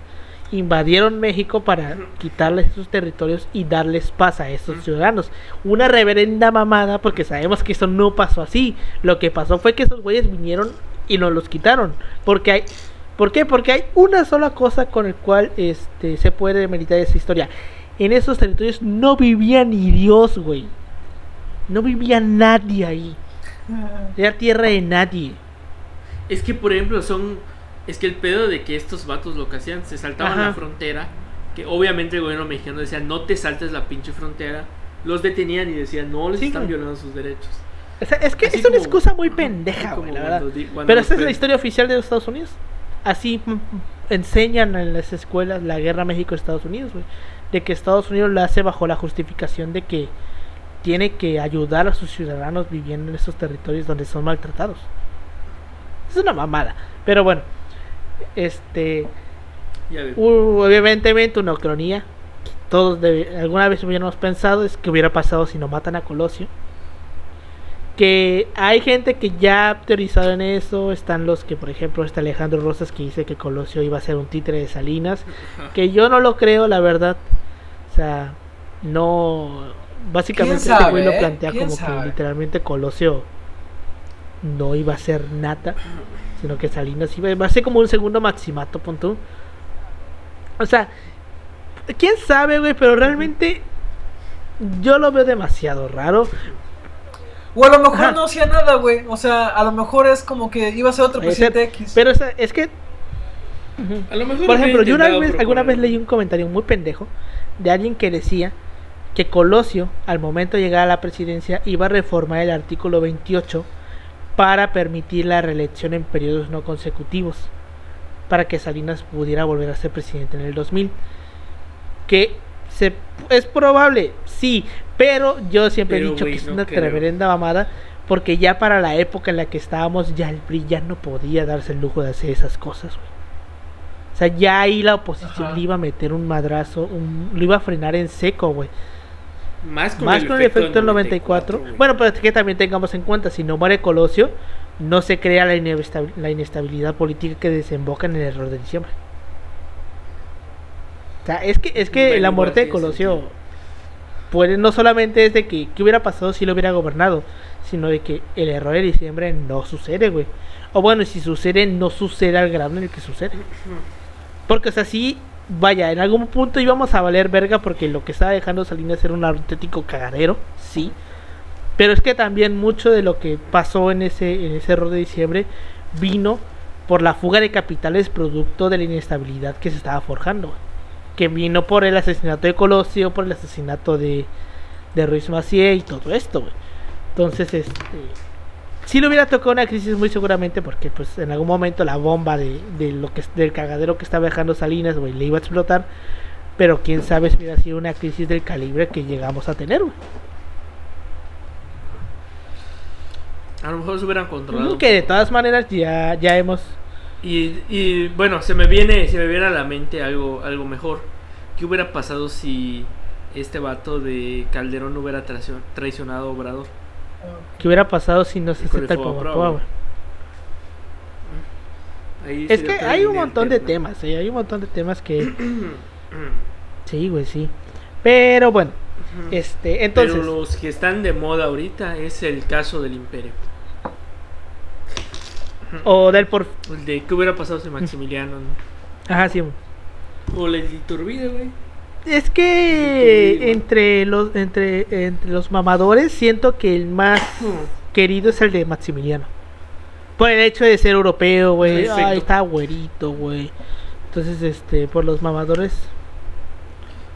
invadieron México para quitarles sus territorios y darles paz a esos ciudadanos. Una reverenda mamada porque sabemos que eso no pasó así. Lo que pasó fue que esos güeyes vinieron y nos los quitaron. Porque hay ¿Por qué? Porque hay una sola cosa con el cual este se puede meditar esa historia. En esos territorios no vivía ni Dios, güey. No vivía nadie ahí. Era tierra de nadie. Es que, por ejemplo, son. Es que el pedo de que estos vatos lo que hacían, se saltaban Ajá. la frontera. Que obviamente el gobierno mexicano decía, no te saltes la pinche frontera. Los detenían y decían, no les Sí, están güey. violando sus derechos. O sea, es que Así es una excusa muy pendeja, güey, la verdad. cuando di- cuando Pero esta es la historia oficial de los Estados Unidos. Así enseñan en las escuelas la guerra México-Estados Unidos, güey. De que Estados Unidos la hace bajo la justificación de que tiene que ayudar a sus ciudadanos viviendo en esos territorios donde son maltratados. Es una mamada. Pero bueno, este. Obviamente una cronía que todos alguna vez hubiéramos pensado es que hubiera pasado si no matan a Colosio. Que hay gente que ya ha teorizado en eso. Están los que por ejemplo está Alejandro Rosas que dice que Colosio iba a ser un títere de Salinas. Que yo no lo creo la verdad. O sea no básicamente ¿Quién este güey lo eh? plantea ¿Quién como que literalmente Colosio no iba a ser nata sino que Salinas iba, iba a ser como un segundo maximato punto o sea, quién sabe, güey, pero realmente yo lo veo demasiado raro. O a lo mejor Ajá. no hacía nada, güey. O sea, a lo mejor es como que iba a ser otro presidente X. Pero o sea, es que. Ujú. A lo mejor Por ejemplo, yo una vez, alguna vez leí un comentario muy pendejo de alguien que decía que Colosio, al momento de llegar a la presidencia, iba a reformar el artículo 28 para permitir la reelección en periodos no consecutivos, para que Salinas pudiera volver a ser presidente en el 2000. Que se, es probable, sí, pero yo siempre Pero, he dicho que es no una creo. reverenda mamada, porque ya para la época en la que estábamos, ya el PRI ya no podía darse el lujo de hacer esas cosas, güey. O sea, ya ahí la oposición Ajá. le iba a meter un madrazo, un, lo iba a frenar en seco, güey. Más con, Más con el efecto del 94. güey. Bueno, pero es que también tengamos en cuenta, si no muere Colosio, no se crea la, inestabil- la inestabilidad política que desemboca en el error de diciembre. O sea, es que, es que Bueno, la muerte de Colosio puede, no solamente es de que qué hubiera pasado si lo hubiera gobernado, sino de que el error de diciembre no sucede, güey. O bueno, si sucede, no sucede al grado en el que sucede. Porque, o sea, sí, vaya, en algún punto íbamos a valer verga porque lo que estaba dejando Salinas era un auténtico cagadero, sí. Pero es que también mucho de lo que pasó en ese, en ese error de diciembre vino por la fuga de capitales producto de la inestabilidad que se estaba forjando. Que vino por el asesinato de Colosio, por el asesinato de, de Ruiz Macié y todo esto. Entonces, este. Sí le hubiera tocado una crisis muy seguramente porque pues en algún momento la bomba de, de lo que del cagadero que estaba dejando Salinas, güey, le iba a explotar. Pero quién sabe si hubiera sido una crisis del calibre que llegamos a tener, güey. A lo mejor se hubieran controlado. Que de todas maneras ya, ya hemos... Y, y, bueno, se me viene, se me viene a la mente algo, algo mejor. ¿Qué hubiera pasado si este vato de Calderón hubiera traicio- traicionado a Obrador? ¿Qué hubiera pasado si no se acepta el güey? Ahí Es que hay un montón de temas, ¿eh? hay un montón de temas que... Sí, güey, sí. Pero bueno, este, entonces... Pero los que están de moda ahorita es el caso del imperio. O del por... El de qué hubiera pasado si Maximiliano no? Ajá, sí. o el de Iturbide, güey. Es que entre los entre entre los mamadores siento que el más querido es el de Maximiliano. Por el hecho de ser europeo, güey. Ay, está güerito, güey. Entonces, este, por los mamadores.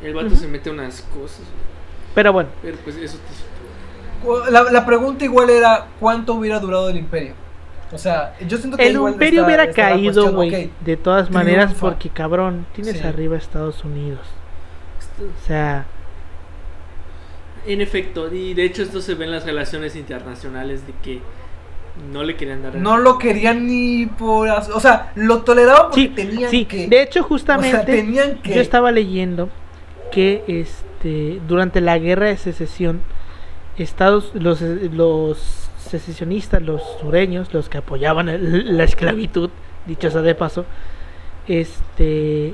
El vato se mete unas cosas, güey. Pero bueno, Pero pues eso te La, la pregunta igual era cuánto hubiera durado el imperio. O sea, yo siento que el igual imperio está- hubiera está caído, güey. De todas maneras, triunfa. porque cabrón, tienes Sí. arriba a Estados Unidos. O sea, En efecto, y de hecho esto se ve en las relaciones internacionales de que no le querían dar. No lo querían ni por. O sea, lo toleraban porque Sí, tenían sí. que. De hecho, o sea, justamente tenían que. yo estaba leyendo que este durante la guerra de secesión Estados los los secesionistas, los sureños, los que apoyaban el- la esclavitud, dicho sea de paso, este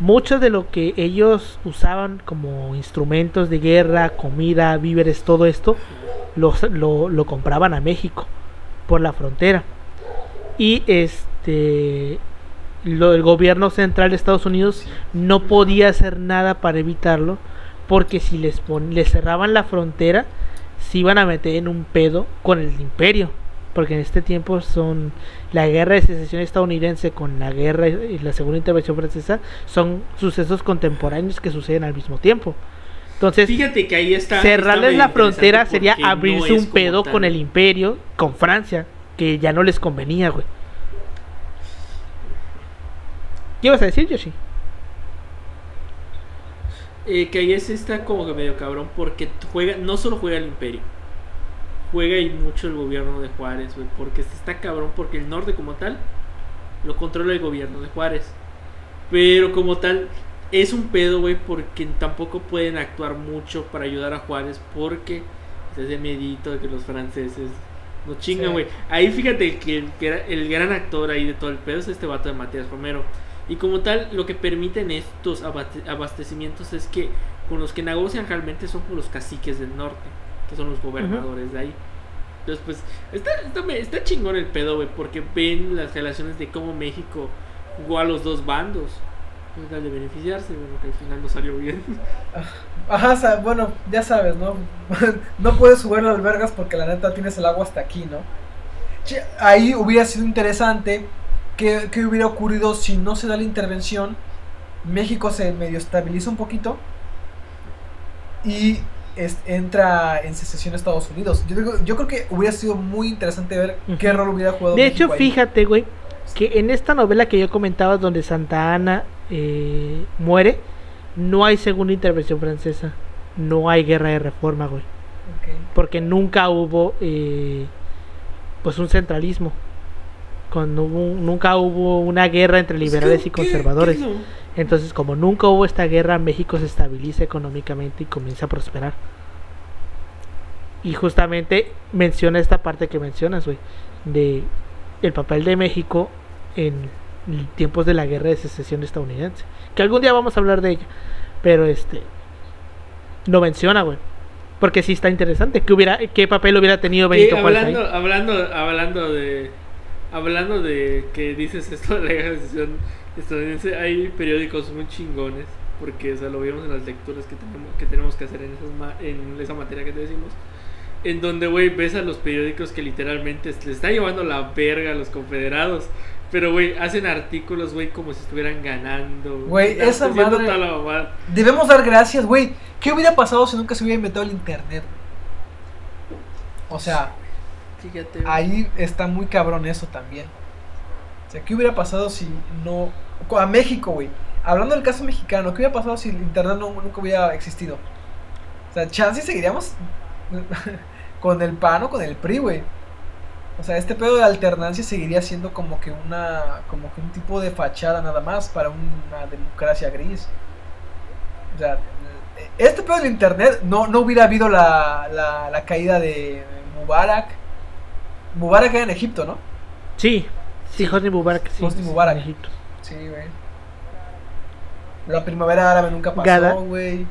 mucho de lo que ellos usaban como instrumentos de guerra, comida, víveres, todo esto, los- lo, lo compraban a México por la frontera. Y este lo, el gobierno central de Estados Unidos no podía hacer nada para evitarlo, porque si les, pon- les cerraban la frontera, se iban a meter en un pedo con el imperio. Porque en este tiempo son la guerra de secesión estadounidense con la guerra y la segunda intervención francesa son sucesos contemporáneos que suceden al mismo tiempo. Entonces, Fíjate que ahí está. cerrarles la frontera sería no abrirse un pedo tal- con el imperio, con Francia, que ya no les convenía, güey. ¿Qué ibas a decir, Yoshi? Eh, que ahí es está como que medio cabrón porque juega, no solo juega el imperio, juega y mucho el gobierno de Juárez, güey, porque está cabrón porque el norte como tal lo controla el gobierno de Juárez. Pero como tal es un pedo, güey, porque tampoco pueden actuar mucho para ayudar a Juárez porque se hace miedito de que los franceses nos chingan, Sí. güey. Ahí fíjate que el, que era- el gran actor ahí de todo el pedo es este vato de Matías Romero. Y como tal, lo que permiten estos abastecimientos es que con los que negocian realmente son con los caciques del norte, que son los gobernadores de ahí. Entonces, pues, está, está, chingón el pedo, güey, porque ven las relaciones de cómo México jugó a los dos bandos. De beneficiarse, bueno, que al final no salió bien. Ajá, bueno, ya sabes, ¿no? no puedes subir las albergas porque la neta tienes el agua hasta aquí, ¿no? Che, Ahí hubiera sido interesante que, que hubiera ocurrido si no se da la intervención. México se medio estabiliza un poquito y es- entra en secesión Estados Unidos. Yo, digo- yo creo que hubiera sido muy interesante ver qué rol hubiera jugado. De México hecho, ahí. fíjate, güey, que en esta novela que yo comentaba donde Santa Ana eh, muere, no hay segunda intervención francesa. No hay guerra de reforma, güey. Porque nunca hubo, eh, pues, un centralismo. Cuando hubo- nunca hubo una guerra entre liberales y ¿Qué- qué- conservadores. qué Entonces, como nunca hubo esta guerra, México se estabiliza económicamente y comienza a prosperar. Y justamente menciona esta parte que mencionas, güey, de el papel de México en tiempos de la guerra de secesión estadounidense. Que algún día vamos a hablar de ella, pero este lo menciona, güey. Porque sí está interesante. ¿Qué, hubiera, qué papel hubiera tenido Benito hablando, hablando, hablando de hablando de que dices esto de la guerra de secesión estadounidense, hay periódicos muy chingones, porque o sea, lo vimos en las lecturas que tenemos que, tenemos que hacer en, esas ma- en esa materia que te decimos, en donde, güey, ves a los periódicos que literalmente le está llevando la verga a los confederados. Pero, güey, hacen artículos, güey, como si estuvieran ganando. Güey, esa madre- la. Debemos dar gracias, güey. ¿Qué hubiera pasado si nunca se hubiera inventado el internet? O sea, Fíjate, ahí está muy cabrón eso también. O sea, ¿qué hubiera pasado si no... A México, güey. Hablando del caso mexicano, ¿qué hubiera pasado si el internet no- nunca hubiera existido? O sea, chance seguiríamos con el PAN o con el PRI, güey. O sea, este pedo de alternancia seguiría siendo como que una... Como que un tipo de fachada nada más para una democracia gris. O sea, este pedo del internet no, no hubiera habido la, la, la caída de Mubarak. Mubarak era en Egipto, ¿no? Sí, sí, Sí. Hosni Mubarak. Sí, Hosni Mubarak. en Egipto. Sí, güey. La primavera árabe nunca pasó, güey.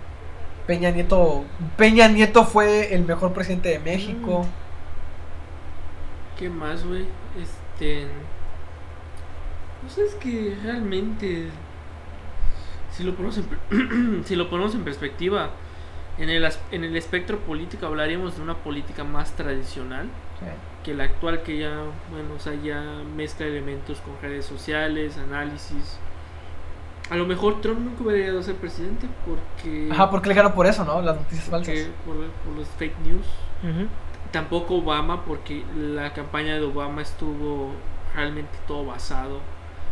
Peña Nieto. Peña Nieto fue el mejor presidente de México. ¿Qué más, güey? Este. Pues es que realmente. Si lo ponemos en, si lo ponemos en perspectiva, en el, as- en el espectro político hablaríamos de una política más tradicional que la actual, que ya, bueno, o sea, ya mezcla elementos con redes sociales, análisis. A lo mejor Trump nunca hubiera llegado a ser presidente porque. Ajá, porque le ganó por eso, ¿no? Las noticias falsas. por, por los fake news. Tampoco Obama, porque la campaña de Obama estuvo realmente todo basado.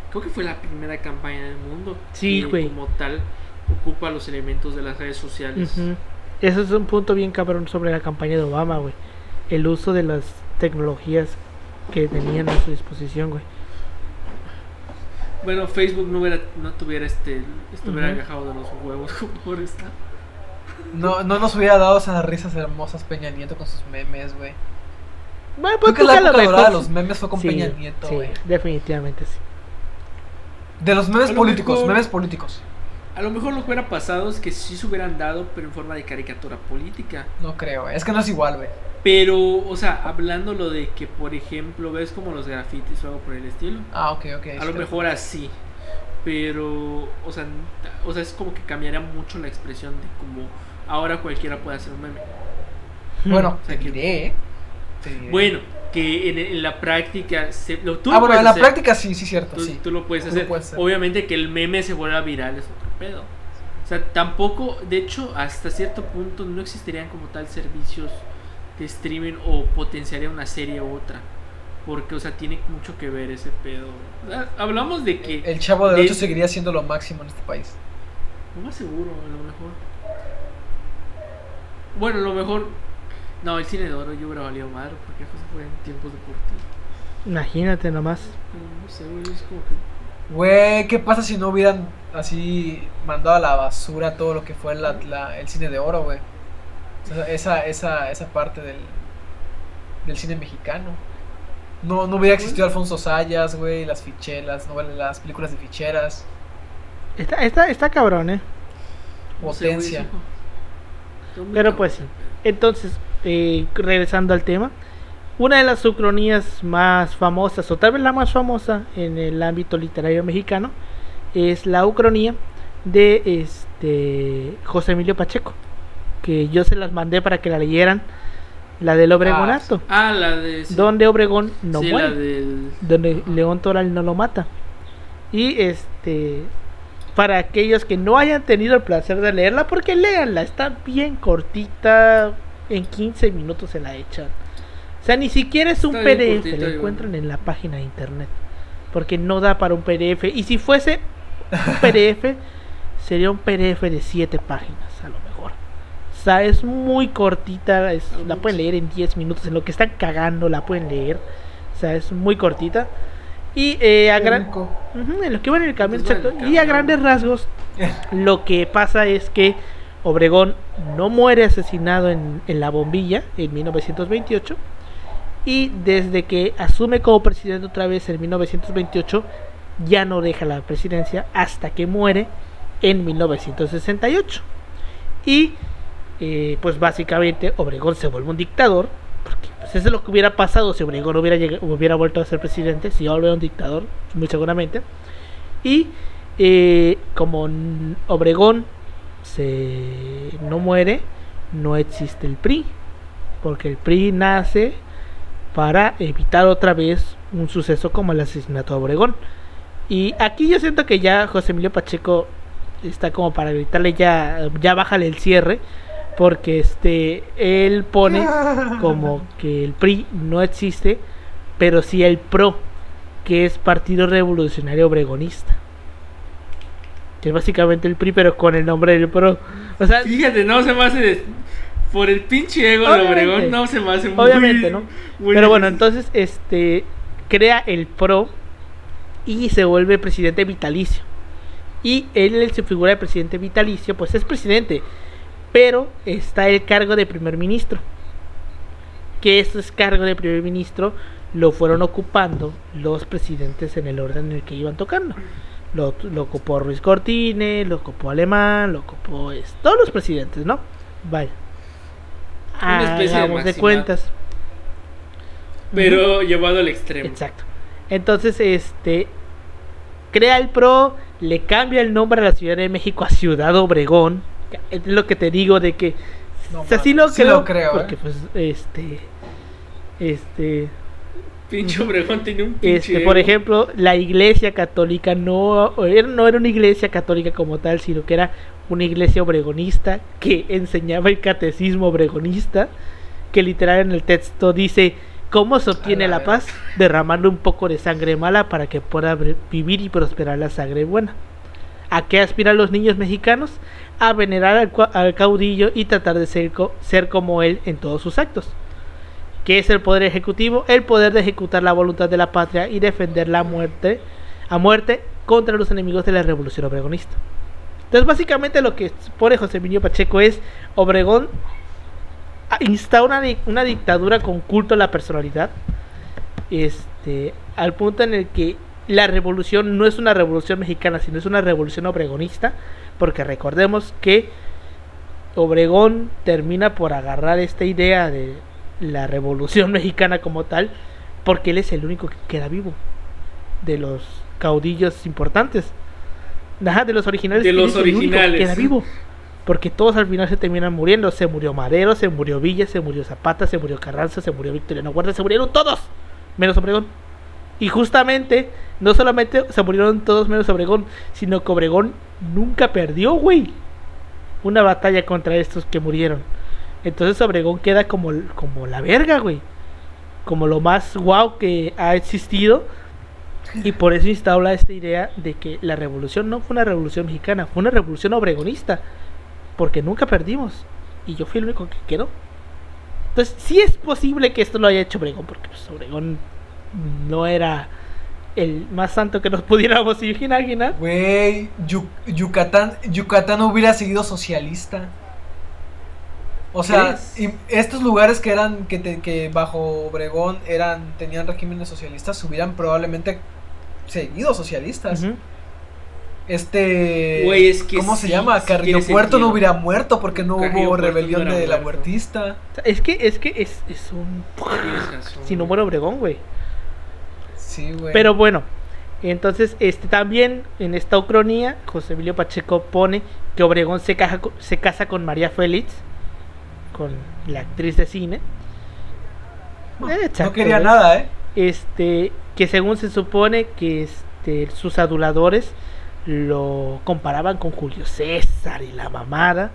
Creo que fue la primera campaña del mundo. Sí, que güey. Como tal, ocupa los elementos de las redes sociales. Ujú. Eso es un punto bien cabrón sobre la campaña de Obama, güey. El uso de las tecnologías que tenían a su disposición, güey. Bueno, Facebook no, hubiera, no tuviera este. Estuviera Ujú. agajado de los huevos como ahora está. No, no nos hubiera dado esas risas hermosas Peña Nieto con sus memes, güey. Bueno, Creo pues que la lo época dorada de los memes fue con sí, Peña Nieto, sí, güey. definitivamente sí. De los memes políticos, mejor- memes políticos. A lo mejor lo que hubiera pasado es que sí se hubieran dado, pero en forma de caricatura política. No creo, güey. Es que no es igual, güey. Pero, o sea, hablando lo de que, por ejemplo, ves como los grafitis o algo por el estilo. Ah, ok, ok. A lo mejor así. Pero, o sea, o sea, es como que cambiaría mucho la expresión de como ahora cualquiera puede hacer un meme. Bueno, O sea, te que- diré. te diré. Bueno, que en, en la práctica, se, lo, tú ah, lo bueno, en la hacer. práctica sí, sí, cierto, Tú, sí. tú lo puedes Tú lo hacer. puedes hacer. Obviamente que el meme se vuelva viral es otro pedo. O sea, tampoco, de hecho, hasta cierto punto no existirían como tal servicios de streaming o potenciaría una serie u otra. Porque, o sea, tiene mucho que ver ese pedo. Ah, Hablamos de que... El Chavo del de- 8 seguiría siendo lo máximo en este país. No más seguro, a lo mejor. Bueno, a lo mejor... No, el cine de oro yo hubiera valido madre porque eso fue en tiempos deportivos. Imagínate nomás. Pero no sé, güey, es como que... Güey, ¿qué pasa si no hubieran así mandado a la basura todo lo que fue la- la- el cine de oro, güey? O sea, esa, esa, esa parte del, del cine mexicano. No, no hubiera existido Alfonso Sayas, güey, las ficheras, no, las películas de ficheras, Está, está, está cabrón, ¿eh? potencia. Pero pues sí. Entonces, eh, regresando al tema, una de las ucronías más famosas, o tal vez la más famosa en el ámbito literario mexicano, es la ucronía de este José Emilio Pacheco, que yo se las mandé para que la leyeran, la del Obregonato, Ah, la de... sí. donde Obregón no sí, muere la del... donde León Toral no lo mata. Y este, para aquellos que no hayan tenido el placer de leerla, porque léanla, está bien cortita, en 15 minutos se la echan. O sea, ni siquiera es un Está PDF, la encuentran bueno. en la página de internet, porque no da para un PDF. Y si fuese PDF, sería un PDF de 7 páginas, a lo mejor. O sea, es muy cortita, es- Ah, la pueden leer en 10 minutos, en lo que están cagando la pueden leer. O sea, es muy cortita. Y eh, a gran- en lo que va en el el exacto. Y a grandes rasgos, lo que pasa es que Obregón no muere asesinado en, en la bombilla en 1928. Y desde que asume como presidente otra vez en 1928, ya no deja la presidencia hasta que muere en 1968. Y eh, pues básicamente Obregón se vuelve un dictador. Porque pues, eso es lo que hubiera pasado si Obregón hubiera, llega- hubiera vuelto a ser presidente. Si ahora era un dictador, muy seguramente. Y eh, como Obregón se no muere, no existe el PRI. Porque el PRI nace para evitar otra vez un suceso como el asesinato de Obregón. Y aquí yo siento que ya José Emilio Pacheco está como para gritarle ya, ya bájale el cierre. Porque este él pone como que el PRI no existe, pero sí el PRO, que es Partido Revolucionario Obregonista. Que es básicamente el PRI, pero con el nombre del PRO. O sea, Fíjate, no se me hace... de- Por el pinche ego de. Obregón, no se me hace muy... obviamente, ¿no? muy Pero bueno, entonces este crea el PRO y se vuelve presidente vitalicio. Y él en su figura de presidente vitalicio, pues es presidente, pero está el cargo de primer ministro. Que ese cargo de primer ministro lo fueron ocupando los presidentes en el orden en el que iban tocando. Lo, lo ocupó Ruiz Cortines, lo ocupó Alemán, lo ocupó es, todos los presidentes, ¿no? Vaya. Una especie de Hagamos de cuentas. Pero llevado al extremo. Exacto. Entonces, este crea el PRO, le cambia el nombre a la Ciudad de México a Ciudad Obregón. Es lo que te digo de que No o sea, sí lo sí creo, lo creo, porque eh. pues este este Pinche Obregón tiene un pinche este por ejemplo, la Iglesia Católica no era, no era una iglesia católica como tal, sino que era una iglesia obregonista que enseñaba el catecismo obregonista, que literal en el texto dice cómo se obtiene la la paz derramando un poco de sangre mala para que pueda vivir y prosperar la sangre buena. ¿A qué aspiran los niños mexicanos? A venerar al, al caudillo y tratar de ser, co- ser como él en todos sus actos. ¿Qué es el poder ejecutivo? El poder de ejecutar la voluntad de la patria y defender la muerte a muerte contra los enemigos de la revolución obregonista. Entonces, básicamente lo que pone José Emilio Pacheco es Obregón instaura una, una dictadura con culto a la personalidad. Este, al punto en el que la revolución no es una revolución mexicana, sino es una revolución obregonista, porque recordemos que Obregón termina por agarrar esta idea de la revolución mexicana como tal, porque él es el único que queda vivo de los caudillos importantes. Ajá, de los originales. De los que originales. queda vivo. Porque todos al final se terminan muriendo. Se murió Madero, se murió Villa, se murió Zapata, se murió Carranza, se murió Victoriano Huerta, se murieron todos. Menos Obregón. Y justamente, no solamente se murieron todos menos Obregón, sino que Obregón nunca perdió, güey. Una batalla contra estos que murieron. Entonces Obregón queda como, como la verga, güey. Como lo más guau que ha existido. Y por eso instaura esta idea de que la revolución no fue una revolución mexicana, fue una revolución obregonista. Porque nunca perdimos. Y yo fui el único que quedó. Entonces, sí es posible que esto lo haya hecho Obregón, porque pues, Obregón no era el más santo que nos pudiéramos imaginar. Güey, Yu- Yucatán, Yucatán hubiera seguido socialista. O sea, estos lugares que eran que, te- que bajo Obregón eran tenían regímenes socialistas hubieran probablemente seguido socialistas. Este Güey, es que ¿cómo se llama? sí Carrillo tiene Puerto no hubiera muerto porque no Carrillo hubo Puerto rebelión no de la sea, Es que es que es, es un si no muere Obregón, güey. Sí, güey. Pero bueno, entonces este también en esta ucronía José Emilio Pacheco pone que Obregón se, caja se casa con María Félix, con la actriz de cine. no, Eh, quería nada, ¿eh? Este, que según se supone que este, sus aduladores lo comparaban con Julio César y la mamada.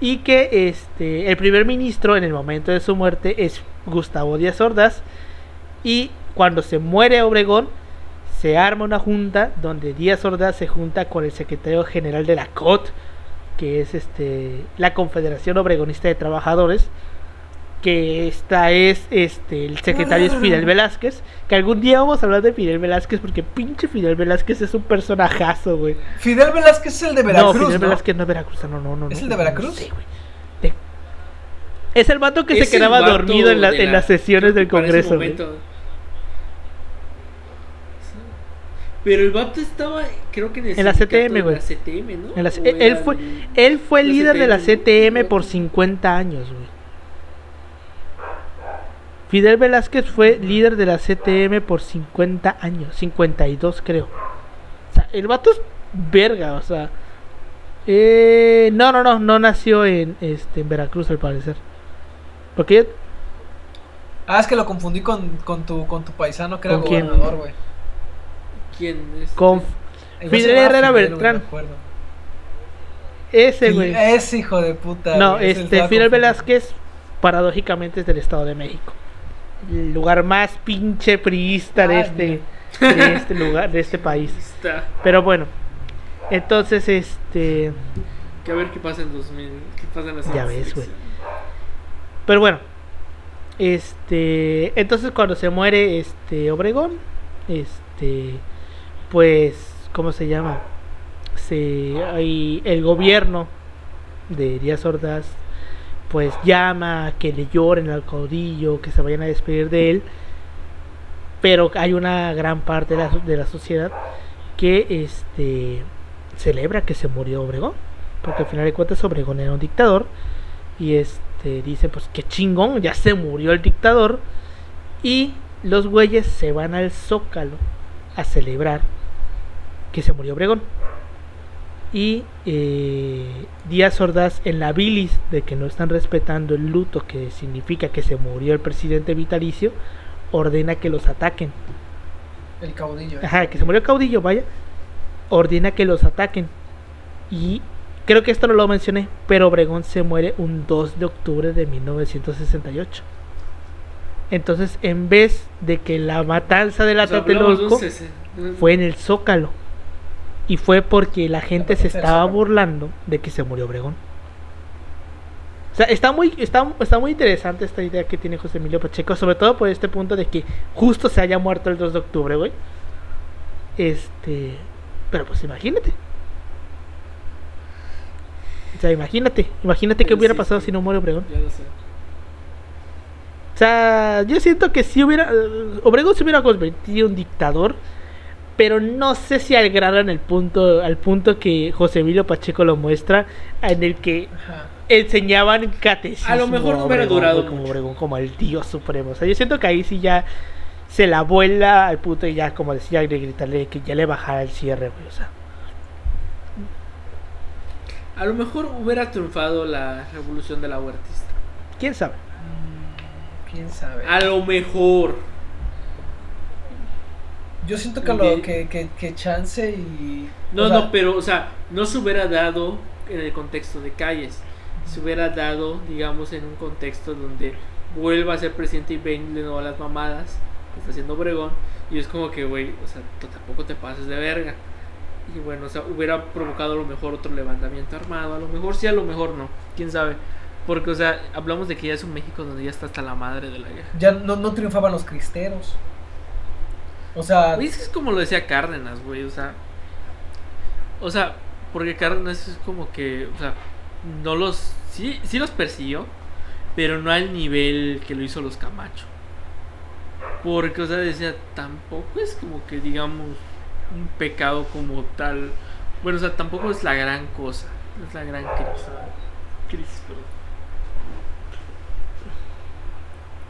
Y que este, el primer ministro en el momento de su muerte es Gustavo Díaz Ordaz. Y cuando se muere Obregón, se arma una junta donde Díaz Ordaz se junta con el secretario general de la COT, que es este, la Confederación Obregonista de Trabajadores. Que esta es este el secretario es Fidel Velázquez. Que algún día vamos a hablar de Fidel Velázquez porque pinche Fidel Velázquez es un personajazo, güey. Fidel Velázquez es el de no, Veracruz, Fidel ¿no? Velázquez no es veracruzano, no, no. ¿Es no, el de no, Veracruz? Sí, güey. De- Es el vato que Es se el quedaba vato dormido en, la- en las sesiones del Congreso. güey. Pero el vato estaba, creo que en, el En la CTM, güey. la CTM, ¿no? En la- ¿O él, fue, el- él fue la líder de la CTM, CTM ¿no? por 50 años, güey. Fidel Velázquez fue líder de la CTM por 50 años, 52 creo. O sea, el vato es verga, o sea. Eh, no, no, no, no nació en, este, en Veracruz al parecer. Porque Ah, es que lo confundí con, con, tu, con tu paisano que era gobernador, güey. ¿Quién es? con Fidel llamaba Herrera Fidel, Beltrán. güey, me acuerdo. ese, güey. Ese hijo de puta. No, este, Fidel. Velázquez, paradójicamente, es del Estado de México. El lugar más pinche priista de Ay, este, de este lugar, de este país. Está. Pero bueno, entonces, este. Que a ver qué pasa en 2000. ¿Qué pasa en las Ya ves, güey. Pero bueno, este. Entonces, cuando se muere este Obregón, este. Pues, ¿cómo se llama? Se, hay el gobierno de Díaz Ordaz pues llama que le lloren al caudillo, que se vayan a despedir de él. Pero hay una gran parte de la, de la sociedad que este celebra que se murió Obregón. Porque al final de cuentas Obregón era un dictador. Y este dice pues que chingón, ya se murió el dictador. Y los güeyes se van al zócalo a celebrar que se murió Obregón. Y eh, Díaz Ordaz, en la bilis de que no están respetando el luto que significa que se murió el presidente vitalicio, ordena que los ataquen. El caudillo. Ajá, que se murió el caudillo, vaya. Ordena que los ataquen. Y creo que esto no lo mencioné, pero Obregón se muere un 2 de octubre de 1968. Entonces, en vez de que la matanza de la O sea, fue en el Zócalo. Y fue porque la gente se estaba burlando de que se murió Obregón. O sea, está muy, está, está muy interesante esta idea que tiene José Emilio Pacheco, sobre todo por este punto de que justo se haya muerto el 2 de octubre, güey. Este. Pero pues imagínate. O sea, imagínate, imagínate qué hubiera sí, pasado sí. si no muere Obregón. Ya lo sé. O sea, yo siento que si hubiera. eh, Obregón se hubiera convertido en un dictador. Pero no sé si al grado en el punto, al punto que José Emilio Pacheco lo muestra, en el que Ajá. enseñaban catecismo. A lo mejor no hubiera durado como. Obregón, como el Dios supremo. O sea, yo siento que ahí sí ya se la vuela al punto y ya, como decía, de gritarle que ya le bajara el cierre, güey. O sea, A lo mejor hubiera triunfado la revolución de la huertista. quién sabe. Mm, ¿Quién sabe? A lo mejor. Yo siento que, lo, que, que, que chance y... No, o sea, no, pero, o sea, no se hubiera dado en el contexto de calles. Se hubiera dado, digamos, en un contexto donde vuelva a ser presidente y ven de nuevo las mamadas que está haciendo Obregón. Y es como que, güey, o sea, tú tampoco te pases de verga. Y bueno, o sea, hubiera provocado a lo mejor otro levantamiento armado. A lo mejor sí, a lo mejor no. Quién sabe. Porque, o sea, hablamos de que ya es un México donde ya está hasta la madre de la guerra. Ya no, no triunfaban los cristeros. O sea, es como lo decía Cárdenas, güey, o sea. O sea, porque Cárdenas es como que, o sea, no los. Sí, sí los persiguió, pero no al nivel que lo hizo los Camacho. Porque, o sea, decía, tampoco es como que, digamos, un pecado como tal. Bueno, o sea, tampoco es la gran cosa. Es la gran crisis. Crisis, perdón.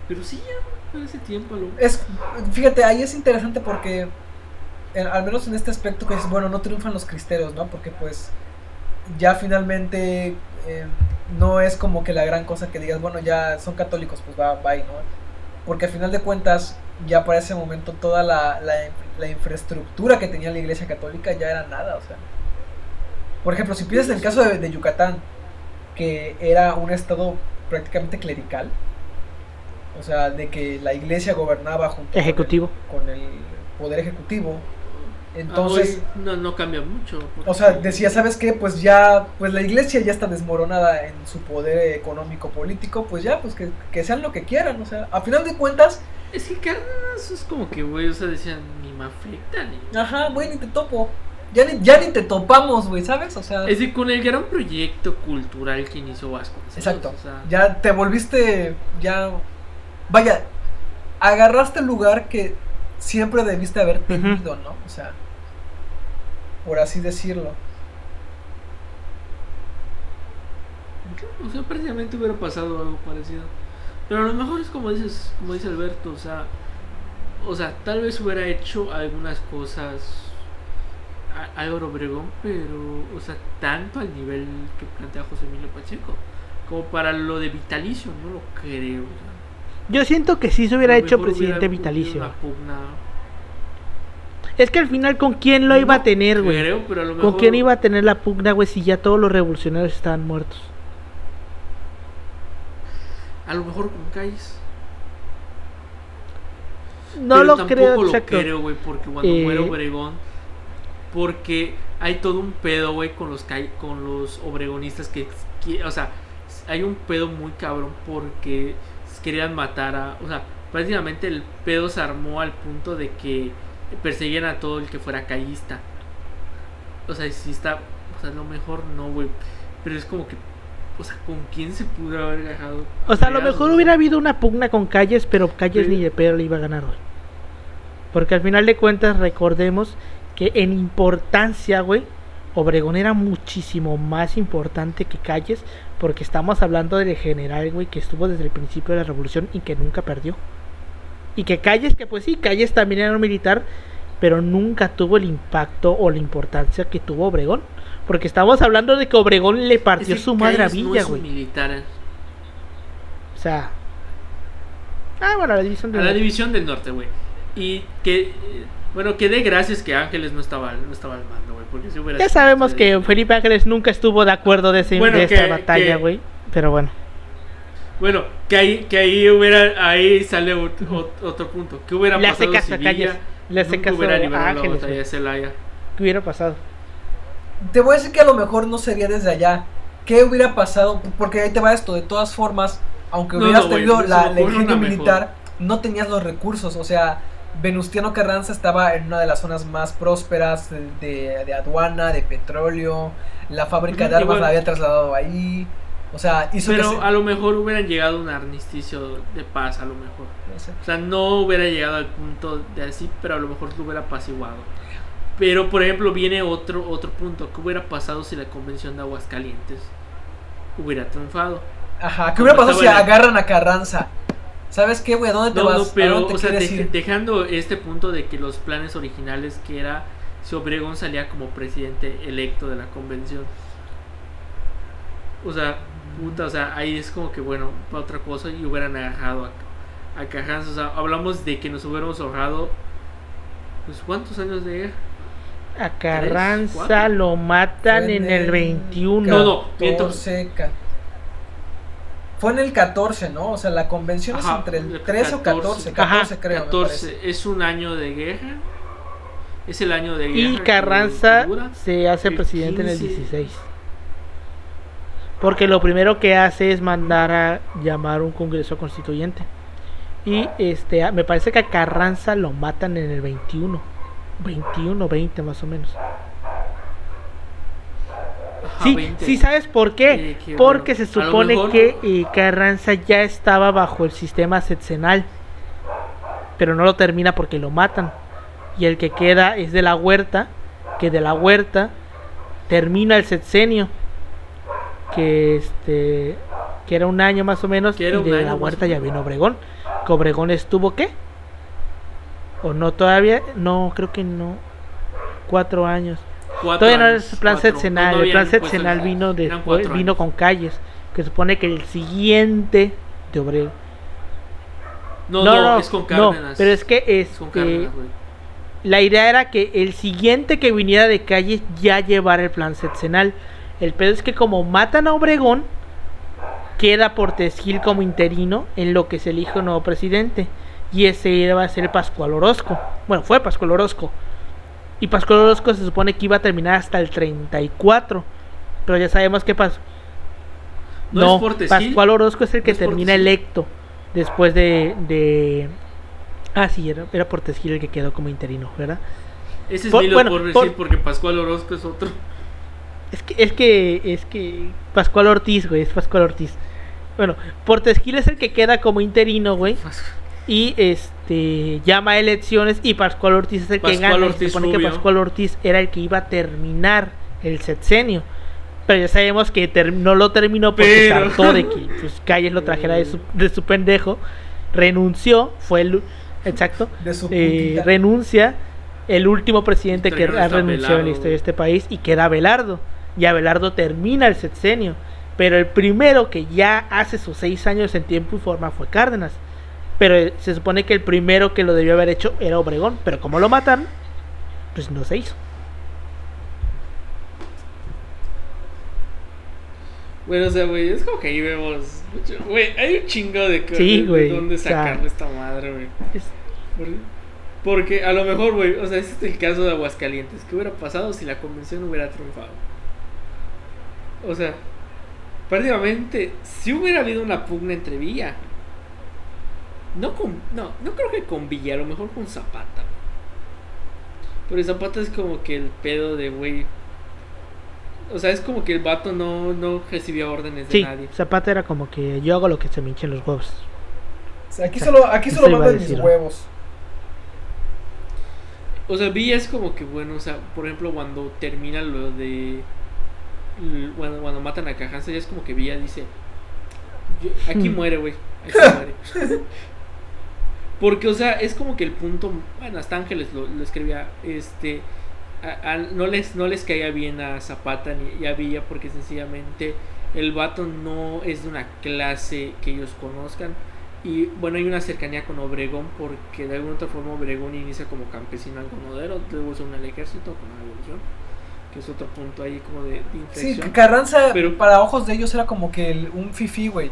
Pero sí, ya, en ese tiempo lo. es, fíjate, ahí es interesante porque, en- al menos en este aspecto que es, bueno, no triunfan los cristeros, ¿no? Porque pues ya finalmente eh, no es como que la gran cosa que digas, bueno, ya son católicos, pues va, bye, ¿no? Porque al final de cuentas, ya para ese momento toda la, la, la infraestructura que tenía la iglesia católica ya era nada, o sea. Por ejemplo, si piensas en el caso de, de Yucatán, que era un estado prácticamente clerical, o sea, de que la iglesia gobernaba junto con el- Ejecutivo. con el, poder ejecutivo. Ah, Entonces, hoy no, no cambia mucho. o sea, decía, ¿sabes qué? Pues ya, pues la iglesia ya está desmoronada en su poder económico político, pues ya, pues que, que sean lo que quieran, o sea, a final de cuentas, Es que Cárdenas es como que, güey, o sea, decían, ni me afecta, ni... ajá, güey, ni te topo. Ya ni, ya ni te topamos, güey, ¿sabes? O sea, Es decir, con el gran proyecto cultural que inició Vasconcelos. exacto. O sea, Ya te volviste, ya, vaya, agarraste el lugar que siempre debiste haber tenido, ¿no? O sea, por así decirlo. o sea, prácticamente hubiera pasado algo parecido. Pero a lo mejor es como dices, como dice Alberto, o sea, o sea, tal vez hubiera hecho algunas cosas a- Álvaro Obregón, pero, o sea, tanto al nivel que plantea José Emilio Pacheco, como para lo de vitalicio, no lo creo. o sea. Yo siento que sí se hubiera hecho mejor presidente hubiera vitalicio. Es que al final, ¿con quién lo iba a tener, güey? lo ¿Con mejor- quién iba a tener la pugna, güey, si ya todos los revolucionarios estaban muertos? A lo mejor con calles. No Pero lo tampoco creo, lo exacto. creo, güey, porque cuando Eh, muere Obregón, porque hay todo un pedo, güey, con los con los obregonistas que, que- o sea, hay un pedo muy cabrón porque querían matar a, o sea, prácticamente el pedo se armó al punto de que perseguían a todo el que fuera callista. O sea, si está, o sea, a lo mejor no, güey, pero es como que, o sea, ¿con quién se pudo haber dejado? O sea, a lo mejor hubiera habido una pugna con Calles, pero Calles Sí. ni de pedo le iba a ganar, güey. Porque al final de cuentas, recordemos que en importancia, güey, Obregón era muchísimo más importante que Calles, porque estamos hablando del general, güey, que estuvo desde el principio de la revolución y que nunca perdió. Y que Calles, que pues sí, Calles también era un militar, pero nunca tuvo el impacto o la importancia que tuvo Obregón. Porque estamos hablando de que Obregón le partió Es que su madre a Villa, güey. militar. O sea. Ah, bueno, la división de. A la división del norte, güey. Y que, eh, bueno, que dé gracias que Ángeles no estaba, no estaba al mando, güey. Porque si hubiera Ya sabemos que Felipe Ángeles nunca estuvo de acuerdo de, ese, Bueno, de que- esta batalla, que- güey. Pero bueno. Bueno, que ahí, que ahí hubiera, ahí sale ot- ot- otro punto. ¿Qué hubiera Le pasado caso si Villa le hace caso hubiera a la Ángeles, de Celaya? ¿Qué hubiera pasado? Te voy a decir que a lo mejor no sería desde allá, ¿qué hubiera pasado? Porque ahí te va esto, de todas formas, aunque hubieras no, tenido la, la ingenio mejor. militar, no tenías los recursos, o sea, Venustiano Carranza estaba en una de las zonas más prósperas de, de- de aduana, de petróleo, la fábrica de armas la había trasladado ahí, o sea, hizo que Pero se- a lo mejor hubieran llegado a un armisticio de paz, a lo mejor. no sé. O sea, no hubiera llegado al punto de así, pero a lo mejor lo hubiera apaciguado. Pero, por ejemplo, viene otro, otro punto. ¿Qué hubiera pasado si la convención de Aguascalientes hubiera triunfado? Ajá, ¿qué hubiera pasado si la- agarran a Carranza? ¿Sabes qué, güey? ¿A dónde te No, vas? no, ¿A pero, dónde te o sea, dej- dejando este punto de que los planes originales que era si Obregón salía como presidente electo de la convención. O sea, puta, o sea, ahí es como que bueno, para otra cosa y hubieran agarrado a, a Carranza. O sea, hablamos de que nos hubiéramos ahorrado, pues, ¿cuántos años de guerra? A Carranza lo matan en el 21. No, no, miento. 14, ca- Fue en el 14, ¿no? O sea, la convención Ajá, es entre el el 13 o 14, 14 Ajá, creo. me 14, parece. es un año de guerra. Es el año de guerra. Y Carranza se hace el presidente en el 15. 16. Porque lo primero que hace es mandar a llamar un congreso constituyente. Y este me parece que a Carranza lo matan en el 21. 21, 20 más o menos. Sí, 20. sí sabes por qué. Eh, que Porque bueno, se supone que eh, Carranza ya estaba bajo el sistema sexenal. Pero no lo termina porque lo matan. Y el que queda es de la huerta. Que de la huerta termina el sexenio. Que este. Que era un año más o menos. Y de la huerta ya vino Obregón. Que Obregón estuvo qué? O no todavía. No, creo que no. Cuatro años. Cuatro Todavía no es plan cuatro. No, no el plan el- vino después, vino con calles, que supone que el siguiente de Obregón. No, no, es con Cárdenas. pero es que Es con Cárdenas, la idea era que el siguiente que viniera de calles ya llevara el plan sexenal. El pedo es que como matan a Obregón, queda Portesgil como interino en lo que se elige un nuevo presidente. Y ese iba a ser Pascual Orozco. Bueno, fue Pascual Orozco. Y Pascual Orozco se supone que iba a terminar hasta el 34. Pero ya sabemos qué pasó. ¿No No? Pascual Orozco es el que ¿No es termina electo después de, de... Ah, sí, era, era Portesgil el que quedó como interino, ¿verdad? Ese es por- Milo bueno, por por- decir porque Pascual Orozco es otro. Es que, es que, es que Pascual Ortiz, güey, es Pascual Ortiz. Bueno, Portesgil es el que queda como interino, güey. Y este llama a elecciones y Pascual Ortiz es el que gana. Ortiz se supone que. Pascual Ortiz era el que iba a terminar el sexenio. Pero ya sabemos que no lo terminó porque se Pero- hartó de que pues, Calles lo trajera de su, de su pendejo. Renunció, fue el. Exacto. De su eh, renuncia el último presidente que ha renunciado en la historia de este país y queda Abelardo. Y Abelardo termina el sexenio. Pero el primero que ya hace sus seis años en tiempo y forma fue Cárdenas. Pero eh, se supone que el primero que lo debió haber hecho era Obregón. Pero como lo matan, pues no se hizo. Bueno, o sea, güey, es como que ahí vemos. Güey, hay un chingo de, Sí, de- dónde o sea- sacarle esta madre, güey. Es- Porque a lo mejor, güey, o sea, ese es el caso de Aguascalientes. ¿Qué hubiera pasado si la convención hubiera triunfado? O sea, prácticamente, si hubiera habido una pugna entre Villa, no con, no, no creo que con Villa, a lo mejor con Zapata. Pero Zapata es como que el pedo de, güey. O sea, es como que el vato no, no recibía órdenes de Sí, nadie. Zapata era como que yo hago lo que se me hinchen los huevos. O sea, aquí solo, aquí solo mandan mis decir. huevos. O sea, Villa es como que bueno, o sea, por ejemplo, cuando termina lo de. Cuando, cuando matan a Cajanza, ya es como que Villa dice: "Yo- Aquí Hmm. muere, güey. Aquí muere. Porque, o sea, es como que el punto. Bueno, hasta Ángeles lo, lo escribía. Este. a- a- no, les, no les caía bien a Zapata ni a Villa porque sencillamente el vato no es de una clase que ellos conozcan. Y bueno, hay una cercanía con Obregón porque de alguna otra forma Obregón inicia como campesino algodonero, luego se une al ejército con la revolución, que es otro punto ahí como de, de Sí, inflexión. Carranza Pero- para ojos de ellos era como que el- un fifi, güey.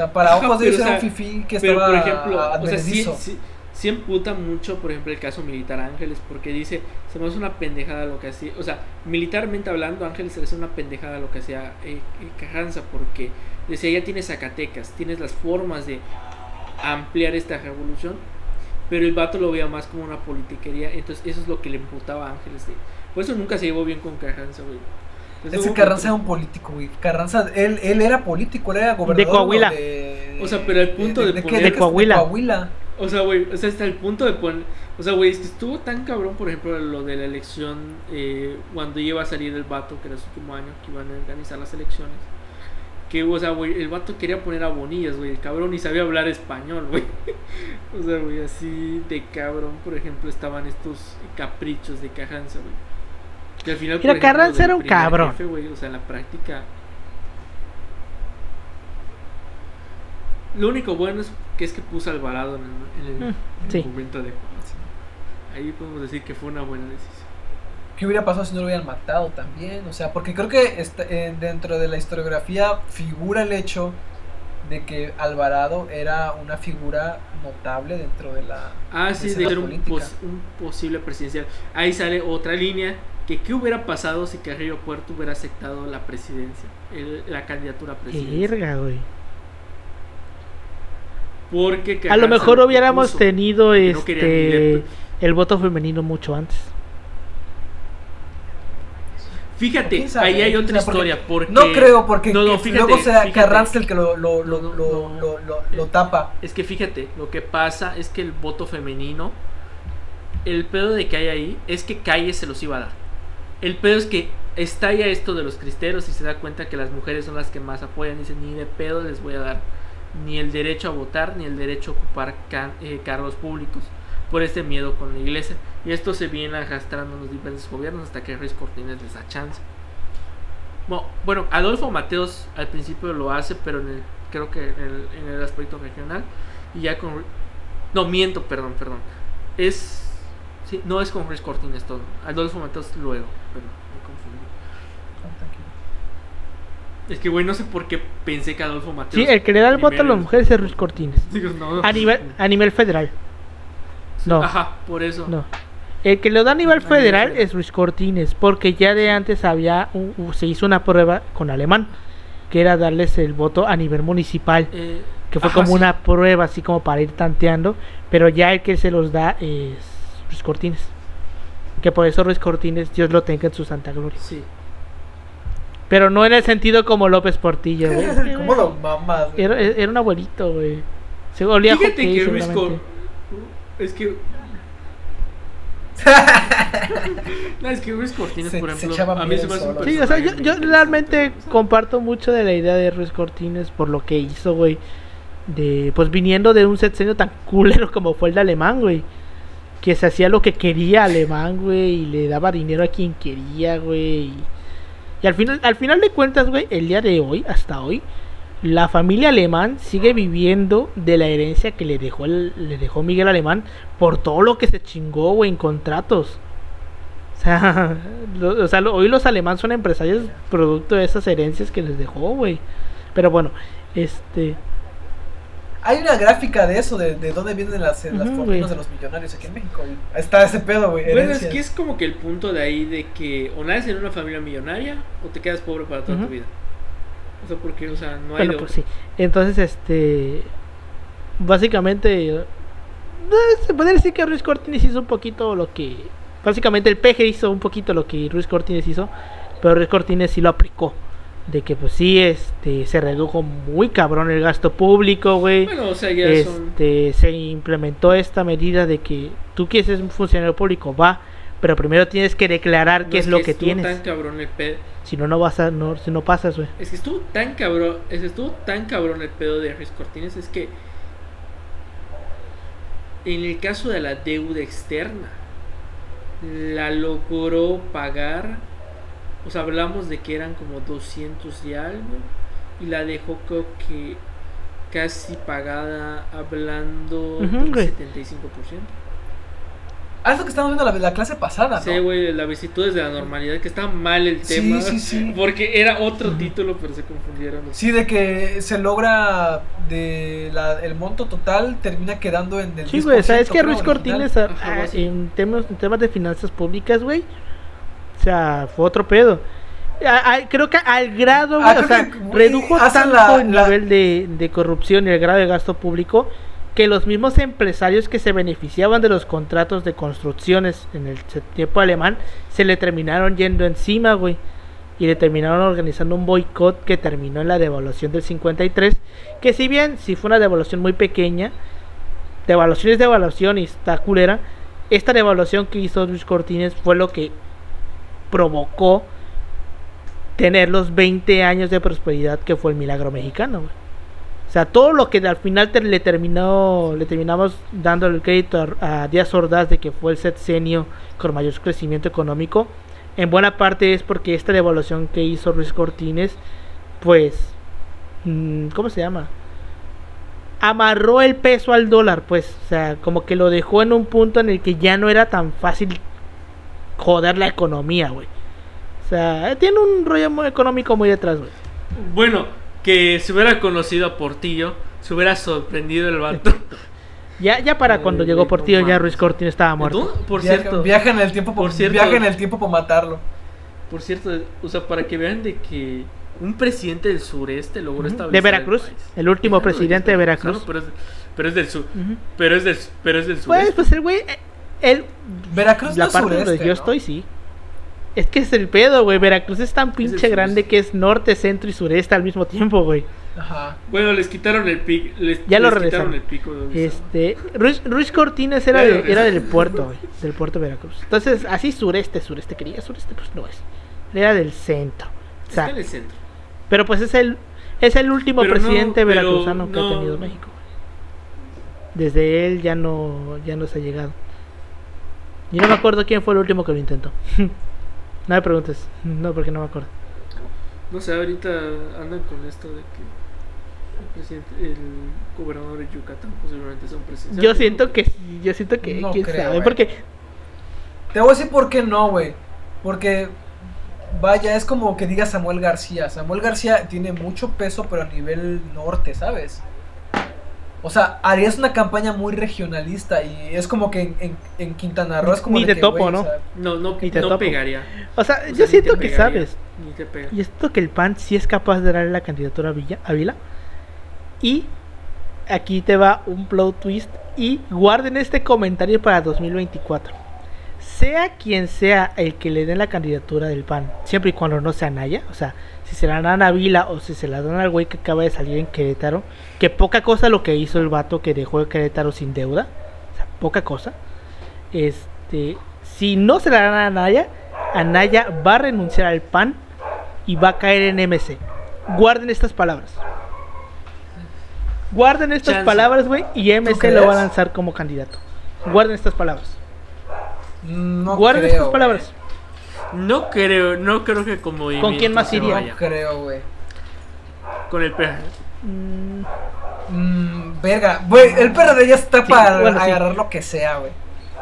Sea, para ojos de pero, ellos era un que Pero estaba por ejemplo, o sea, si, advenedizo. si, sí emputa mucho, por ejemplo, el caso militar Ángeles, porque dice, se me hace una pendejada lo que hacía, o sea, militarmente hablando, Ángeles se le hace una pendejada lo que hacía eh, eh, Carranza, porque decía, ya tienes Zacatecas, tienes las formas de ampliar esta revolución, pero el vato lo veía más como una politiquería, entonces eso es lo que le imputaba a Ángeles. De, por eso nunca se llevó bien con Carranza, güey. Ese que Carranza era un político, güey. Carranza, él, él era político, él era gobernador de Coahuila. De, o sea, pero el punto de, de, poner... de Coahuila. Coahuila. O sea, güey, o sea, hasta el punto de poner... O sea, güey, es que estuvo tan cabrón, por ejemplo, lo de la elección, eh, cuando iba a salir el vato, que era su último año, que iban a organizar las elecciones. Que, o sea, güey, el vato quería poner a Bonillas, güey, el cabrón, y sabía hablar español, güey. o sea, güey, así de cabrón, por ejemplo, estaban estos caprichos de Cajanza, güey. Que al final, Mira, ejemplo, Carranza era un cabrón. jefe, güey, o sea, en la práctica. Lo único bueno es que es que puso a Alvarado en el, en el, Mm, en el sí. momento adecuado. Ahí podemos decir que fue una buena decisión. ¿Qué hubiera pasado si no lo hubieran matado también? O sea, porque creo que está- eh, dentro de la historiografía figura el hecho de que Alvarado era una figura notable dentro de la... Ah, sí, de ser un, pos- un posible presidencial. Ahí sale otra línea. Que qué hubiera pasado si Carrillo Puerto hubiera aceptado la presidencia, el- la candidatura a presidencia. Verga, güey. Porque A Carranza lo mejor lo hubiéramos propuso, tenido no este el voto femenino mucho antes. Fíjate, ahí hay ¿Quién otra historia. Porque No creo, porque No, no, que fíjate, luego sea fíjate. Carranza el que lo, lo, lo, No, lo, no. lo- lo- lo tapa. Es que fíjate, lo que pasa es que el voto femenino, el pedo de que hay ahí es que Calle se los iba a dar. El pedo es que está ya esto de los cristeros y se da cuenta que las mujeres son las que más apoyan. Dicen, ni de pedo les voy a dar ni el derecho a votar ni el derecho a ocupar eh, cargos públicos por este miedo con la iglesia. Y esto se viene arrastrando en los diferentes gobiernos hasta que Ruiz Cortines les da chance. Bueno, bueno, Adolfo Mateos al principio lo hace, pero en el, creo que en el, en el aspecto regional. Y ya con. No, miento, perdón, perdón. Es. Sí, no es con Ruiz Cortines todo. Adolfo Mateos luego, pero me confundí. Es que, güey, no sé por qué pensé que Adolfo Mateos. Sí, el que le da el voto a las es- mujeres es Ruiz Cortines. Digo, no. A nivel, a nivel federal. No, Ajá, por eso. no. El que lo da a nivel A nivel federal es Ruiz Cortines, porque ya de antes había un- se hizo una prueba con alemán, que era darles el voto a nivel municipal, Eh, que fue ajá, como sí. una prueba así como para ir tanteando, pero ya el que se los da es Ruiz Cortines. Que por eso Ruiz Cortines, Dios lo tenga en su santa gloria. Sí. Pero no en el sentido como López Portillo, güey. ¿Cómo lo mamas? Era, era un abuelito, güey. Se olía a Fíjate hockey, que. Cor- Es que. no, es que Ruiz Cortines, Se- por ejemplo, echaba a mí se me hace un. Sí, o sea, yo, yo realmente comparto mucho de la idea de Ruiz Cortines por lo que hizo, güey. De, pues viniendo de un sexenio tan culero como fue el de Alemán, güey. Que se hacía lo que quería Alemán, güey. Y le daba dinero a quien quería, güey. Y, al, final, al final de cuentas, güey, el día de hoy, hasta hoy, la familia Alemán sigue viviendo de la herencia que le dejó, el- le dejó Miguel Alemán por todo lo que se chingó, güey, en contratos. O sea, o sea, hoy los alemanes son empresarios producto de esas herencias que les dejó, güey. Pero bueno, este... Hay una gráfica de eso, de, de dónde vienen las, las fortunas de los millonarios aquí en México. güey. Está ese pedo, güey. Bueno, es que es como que el punto de ahí de que o naces en una familia millonaria o te quedas pobre para toda tu vida. O sea, porque, o sea, no hay Bueno, pues sí. Entonces, este... Básicamente... eh, Se podría decir que Ruiz Cortines hizo un poquito lo que... Básicamente el peje hizo un poquito lo que Ruiz Cortines hizo. Pero Ruiz Cortines sí lo aplicó. De que pues sí, este... Se redujo muy cabrón el gasto público, güey. Bueno, o sea, son. este, se implementó esta medida de que tú quieres ser un funcionario público, va, pero primero tienes que declarar no qué es, lo que estuvo tienes. tan cabrón el pedo. Si no, no vas a, no, si no pasas, güey. Es que estuvo tan cabrón, es que estuvo tan cabrón el pedo de Ruiz Cortines, es que en el caso de la deuda externa, la logró pagar, o sea, hablamos de que eran como 200 y algo, y la dejó creo que casi pagada hablando Ujú, del güey. 75%. Ah, es lo que estábamos viendo la, la clase pasada, ¿no? Sí, güey, la vicitudes de la normalidad, que está mal el Sí, tema. sí, sí. Porque era otro título, pero se confundieron. Sí, de que se logra de la, el monto total termina quedando en el Sí, güey, o sea, es 10%, que Ruiz original. Cortines a- Ajá, a- algo así. en, temas, en temas de finanzas públicas, güey, o sea, fue otro pedo. A- a- creo que al grado, güey, Ah, o sea, que, redujo tanto la- el la- nivel de, de corrupción y el grado de gasto público que los mismos empresarios que se beneficiaban de los contratos de construcciones en el tiempo alemán se le terminaron yendo encima, güey. Y le terminaron organizando un boicot que terminó en la devaluación del 53. Que si bien, si fue una devaluación muy pequeña, devaluación es devaluación y está culera. Esta devaluación que hizo Luis Cortines fue lo que provocó tener los 20 años de prosperidad que fue el milagro mexicano. O sea, todo lo que al final le terminó, le terminamos dando el crédito a, a Díaz Ordaz de que fue el sexenio con mayor crecimiento económico, en buena parte es porque esta devaluación que hizo Luis Cortines, pues, mm, ¿cómo se llama? Amarró el peso al dólar, pues, o sea, como que lo dejó en un punto en el que ya no era tan fácil joder la economía, güey. O sea, tiene un rollo muy económico muy detrás, güey. Bueno, que se hubiera conocido a Portillo, se hubiera sorprendido el vato. Ya, ya para Ay, cuando llegó Portillo, ya. Ruiz Cortines estaba muerto. Entonces, por viaja, cierto, viaja en el tiempo por, por cierto- viaja en el tiempo para matarlo. por cierto, o sea, para que vean de que un presidente del sureste logró Ujú. establecer De Veracruz, el último presidente de Veracruz. pero, es, pero es del sur, pero es del, pero es del Pues, sureste. pues el güey, él, Veracruz la no es parte donde sureste, yo ¿no? estoy, sí. Es que es el pedo, güey. Veracruz es tan pinche grande que es norte, centro y sureste al mismo tiempo, güey. Ajá. Bueno, les quitaron el pico, les, Ya lo les quitaron regresaron. el pico de donde. Este, Ruiz, Ruiz Cortines era, de- era del puerto, güey. Del puerto de Veracruz. Entonces, así sureste, sureste. Quería sureste, pues no es. Era del centro. O sea, Está en el centro. pero pues es el, es el último Pero presidente veracruzano que ha tenido México. Desde él ya no, ya no se ha llegado. Yo no me acuerdo quién fue el último que lo intentó. no me preguntes. No, porque no me acuerdo. No sé, ahorita andan con esto de que el presidente, el gobernador de Yucatán posiblemente sea un presidente. Yo siento que, yo siento que, No quién creo, sabe, güey. porque Te voy a decir por qué no, güey. Porque, vaya, es como que diga Samuel García. Samuel García tiene mucho peso, pero a nivel norte, ¿sabes? O sea, harías una campaña muy regionalista y es como que en, en- en Quintana Roo es como Ni de que, topo, ¿no? o sea, No, no, Ni te no topo. pegaría. O sea, O sea, yo siento que pegaría, sabes. Ni te pega. Yo siento que el PAN sí es capaz de darle la candidatura a Villa, a Vila. Y aquí te va un plot twist. Y guarden este comentario para 2024. Sea quien sea el que le den la candidatura del PAN, siempre y cuando no sea Naya, o sea, si se la dan a Vila o si se la dan al güey que acaba de salir en Querétaro, que poca cosa lo que hizo el vato que dejó Querétaro sin deuda, o sea, poca cosa. Este, si no se la dan a Naya, Anaya va a renunciar al PAN y va a caer en MC. Guarden estas palabras. Guarden estas Chance. palabras, güey, y MC lo va a lanzar como candidato. Guarden estas palabras. No creo, estas palabras. No creo, no creo que como ¿Con quién más iría? No creo, güey. Con el PG. Mm, Mm, verga, güey, el PRD ya está Sí, para bueno, sí. agarrar lo que sea, güey.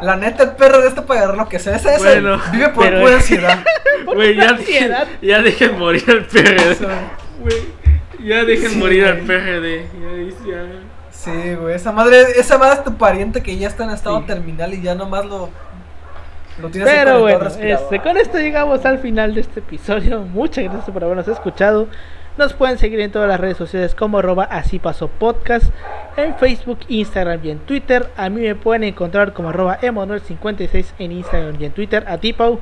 La neta, el PRD está para agarrar lo que sea. Ese, ese Bueno, vive por pero- pura ansiedad. Güey, ya, ansiedad. ya dejen morir al. Güey, ya dejen Sí, morir al güey. PGD. Ya, ya. Sí, güey, esa madre, esa madre es tu pariente que ya está en estado Sí. terminal y ya nomás lo, lo tienes ahí Pero bueno, este, con esto llegamos al final de este episodio. Muchas gracias por habernos escuchado. Nos pueden seguir en todas las redes sociales como arroba así pasó podcast, en Facebook, Instagram y en Twitter. A mí me pueden encontrar como arroba emanuel56 en Instagram y en Twitter. A ti, Pau.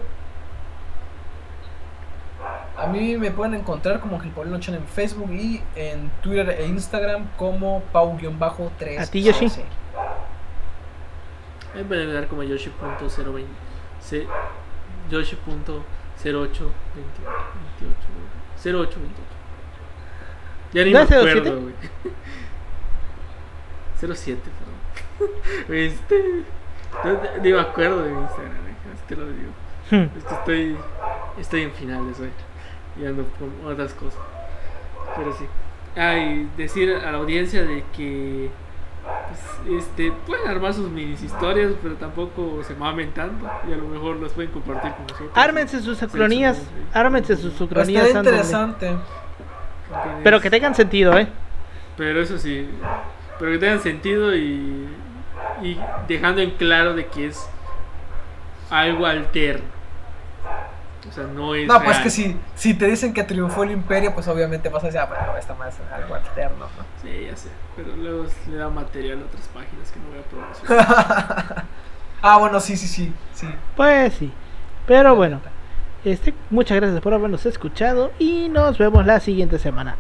A mí me pueden encontrar como Gilpolino Chan en Facebook y en Twitter e Instagram como Pau-3. A ti, Yoshi. Me pueden dar como Yoshi.020. se- Yoshi.0828. 0828. Ya ni ¿No me es 07? acuerdo, güey. 07, perdón. Este. no- Ni me acuerdo de mi Instagram, güey, te lo digo. Hmm. Es que estoy, estoy en finales hoy. Y ando con otras cosas. Pero sí. Ah, y decir a la audiencia de que este, pueden armar sus mini historias, pero tampoco se mamen tanto. Y a lo mejor las pueden compartir con nosotros. Ármense sus ucronías, ármense sus Pues ucronías. está interesante. Pero que tengan sentido, ¿eh? Pero eso sí, pero que tengan sentido y, y dejando en claro de que es algo alterno. O sea, no es. No, pues que si, si te dicen que triunfó el imperio, pues obviamente vas a decir, ah, bueno, esta más es algo alterno, ¿no? Sí, ya sé. Pero luego le da material a otras páginas que no voy a promocionar. ah, bueno, sí, sí, sí, sí. Pues sí. Pero bueno, este, muchas gracias por habernos escuchado y nos vemos la siguiente semana.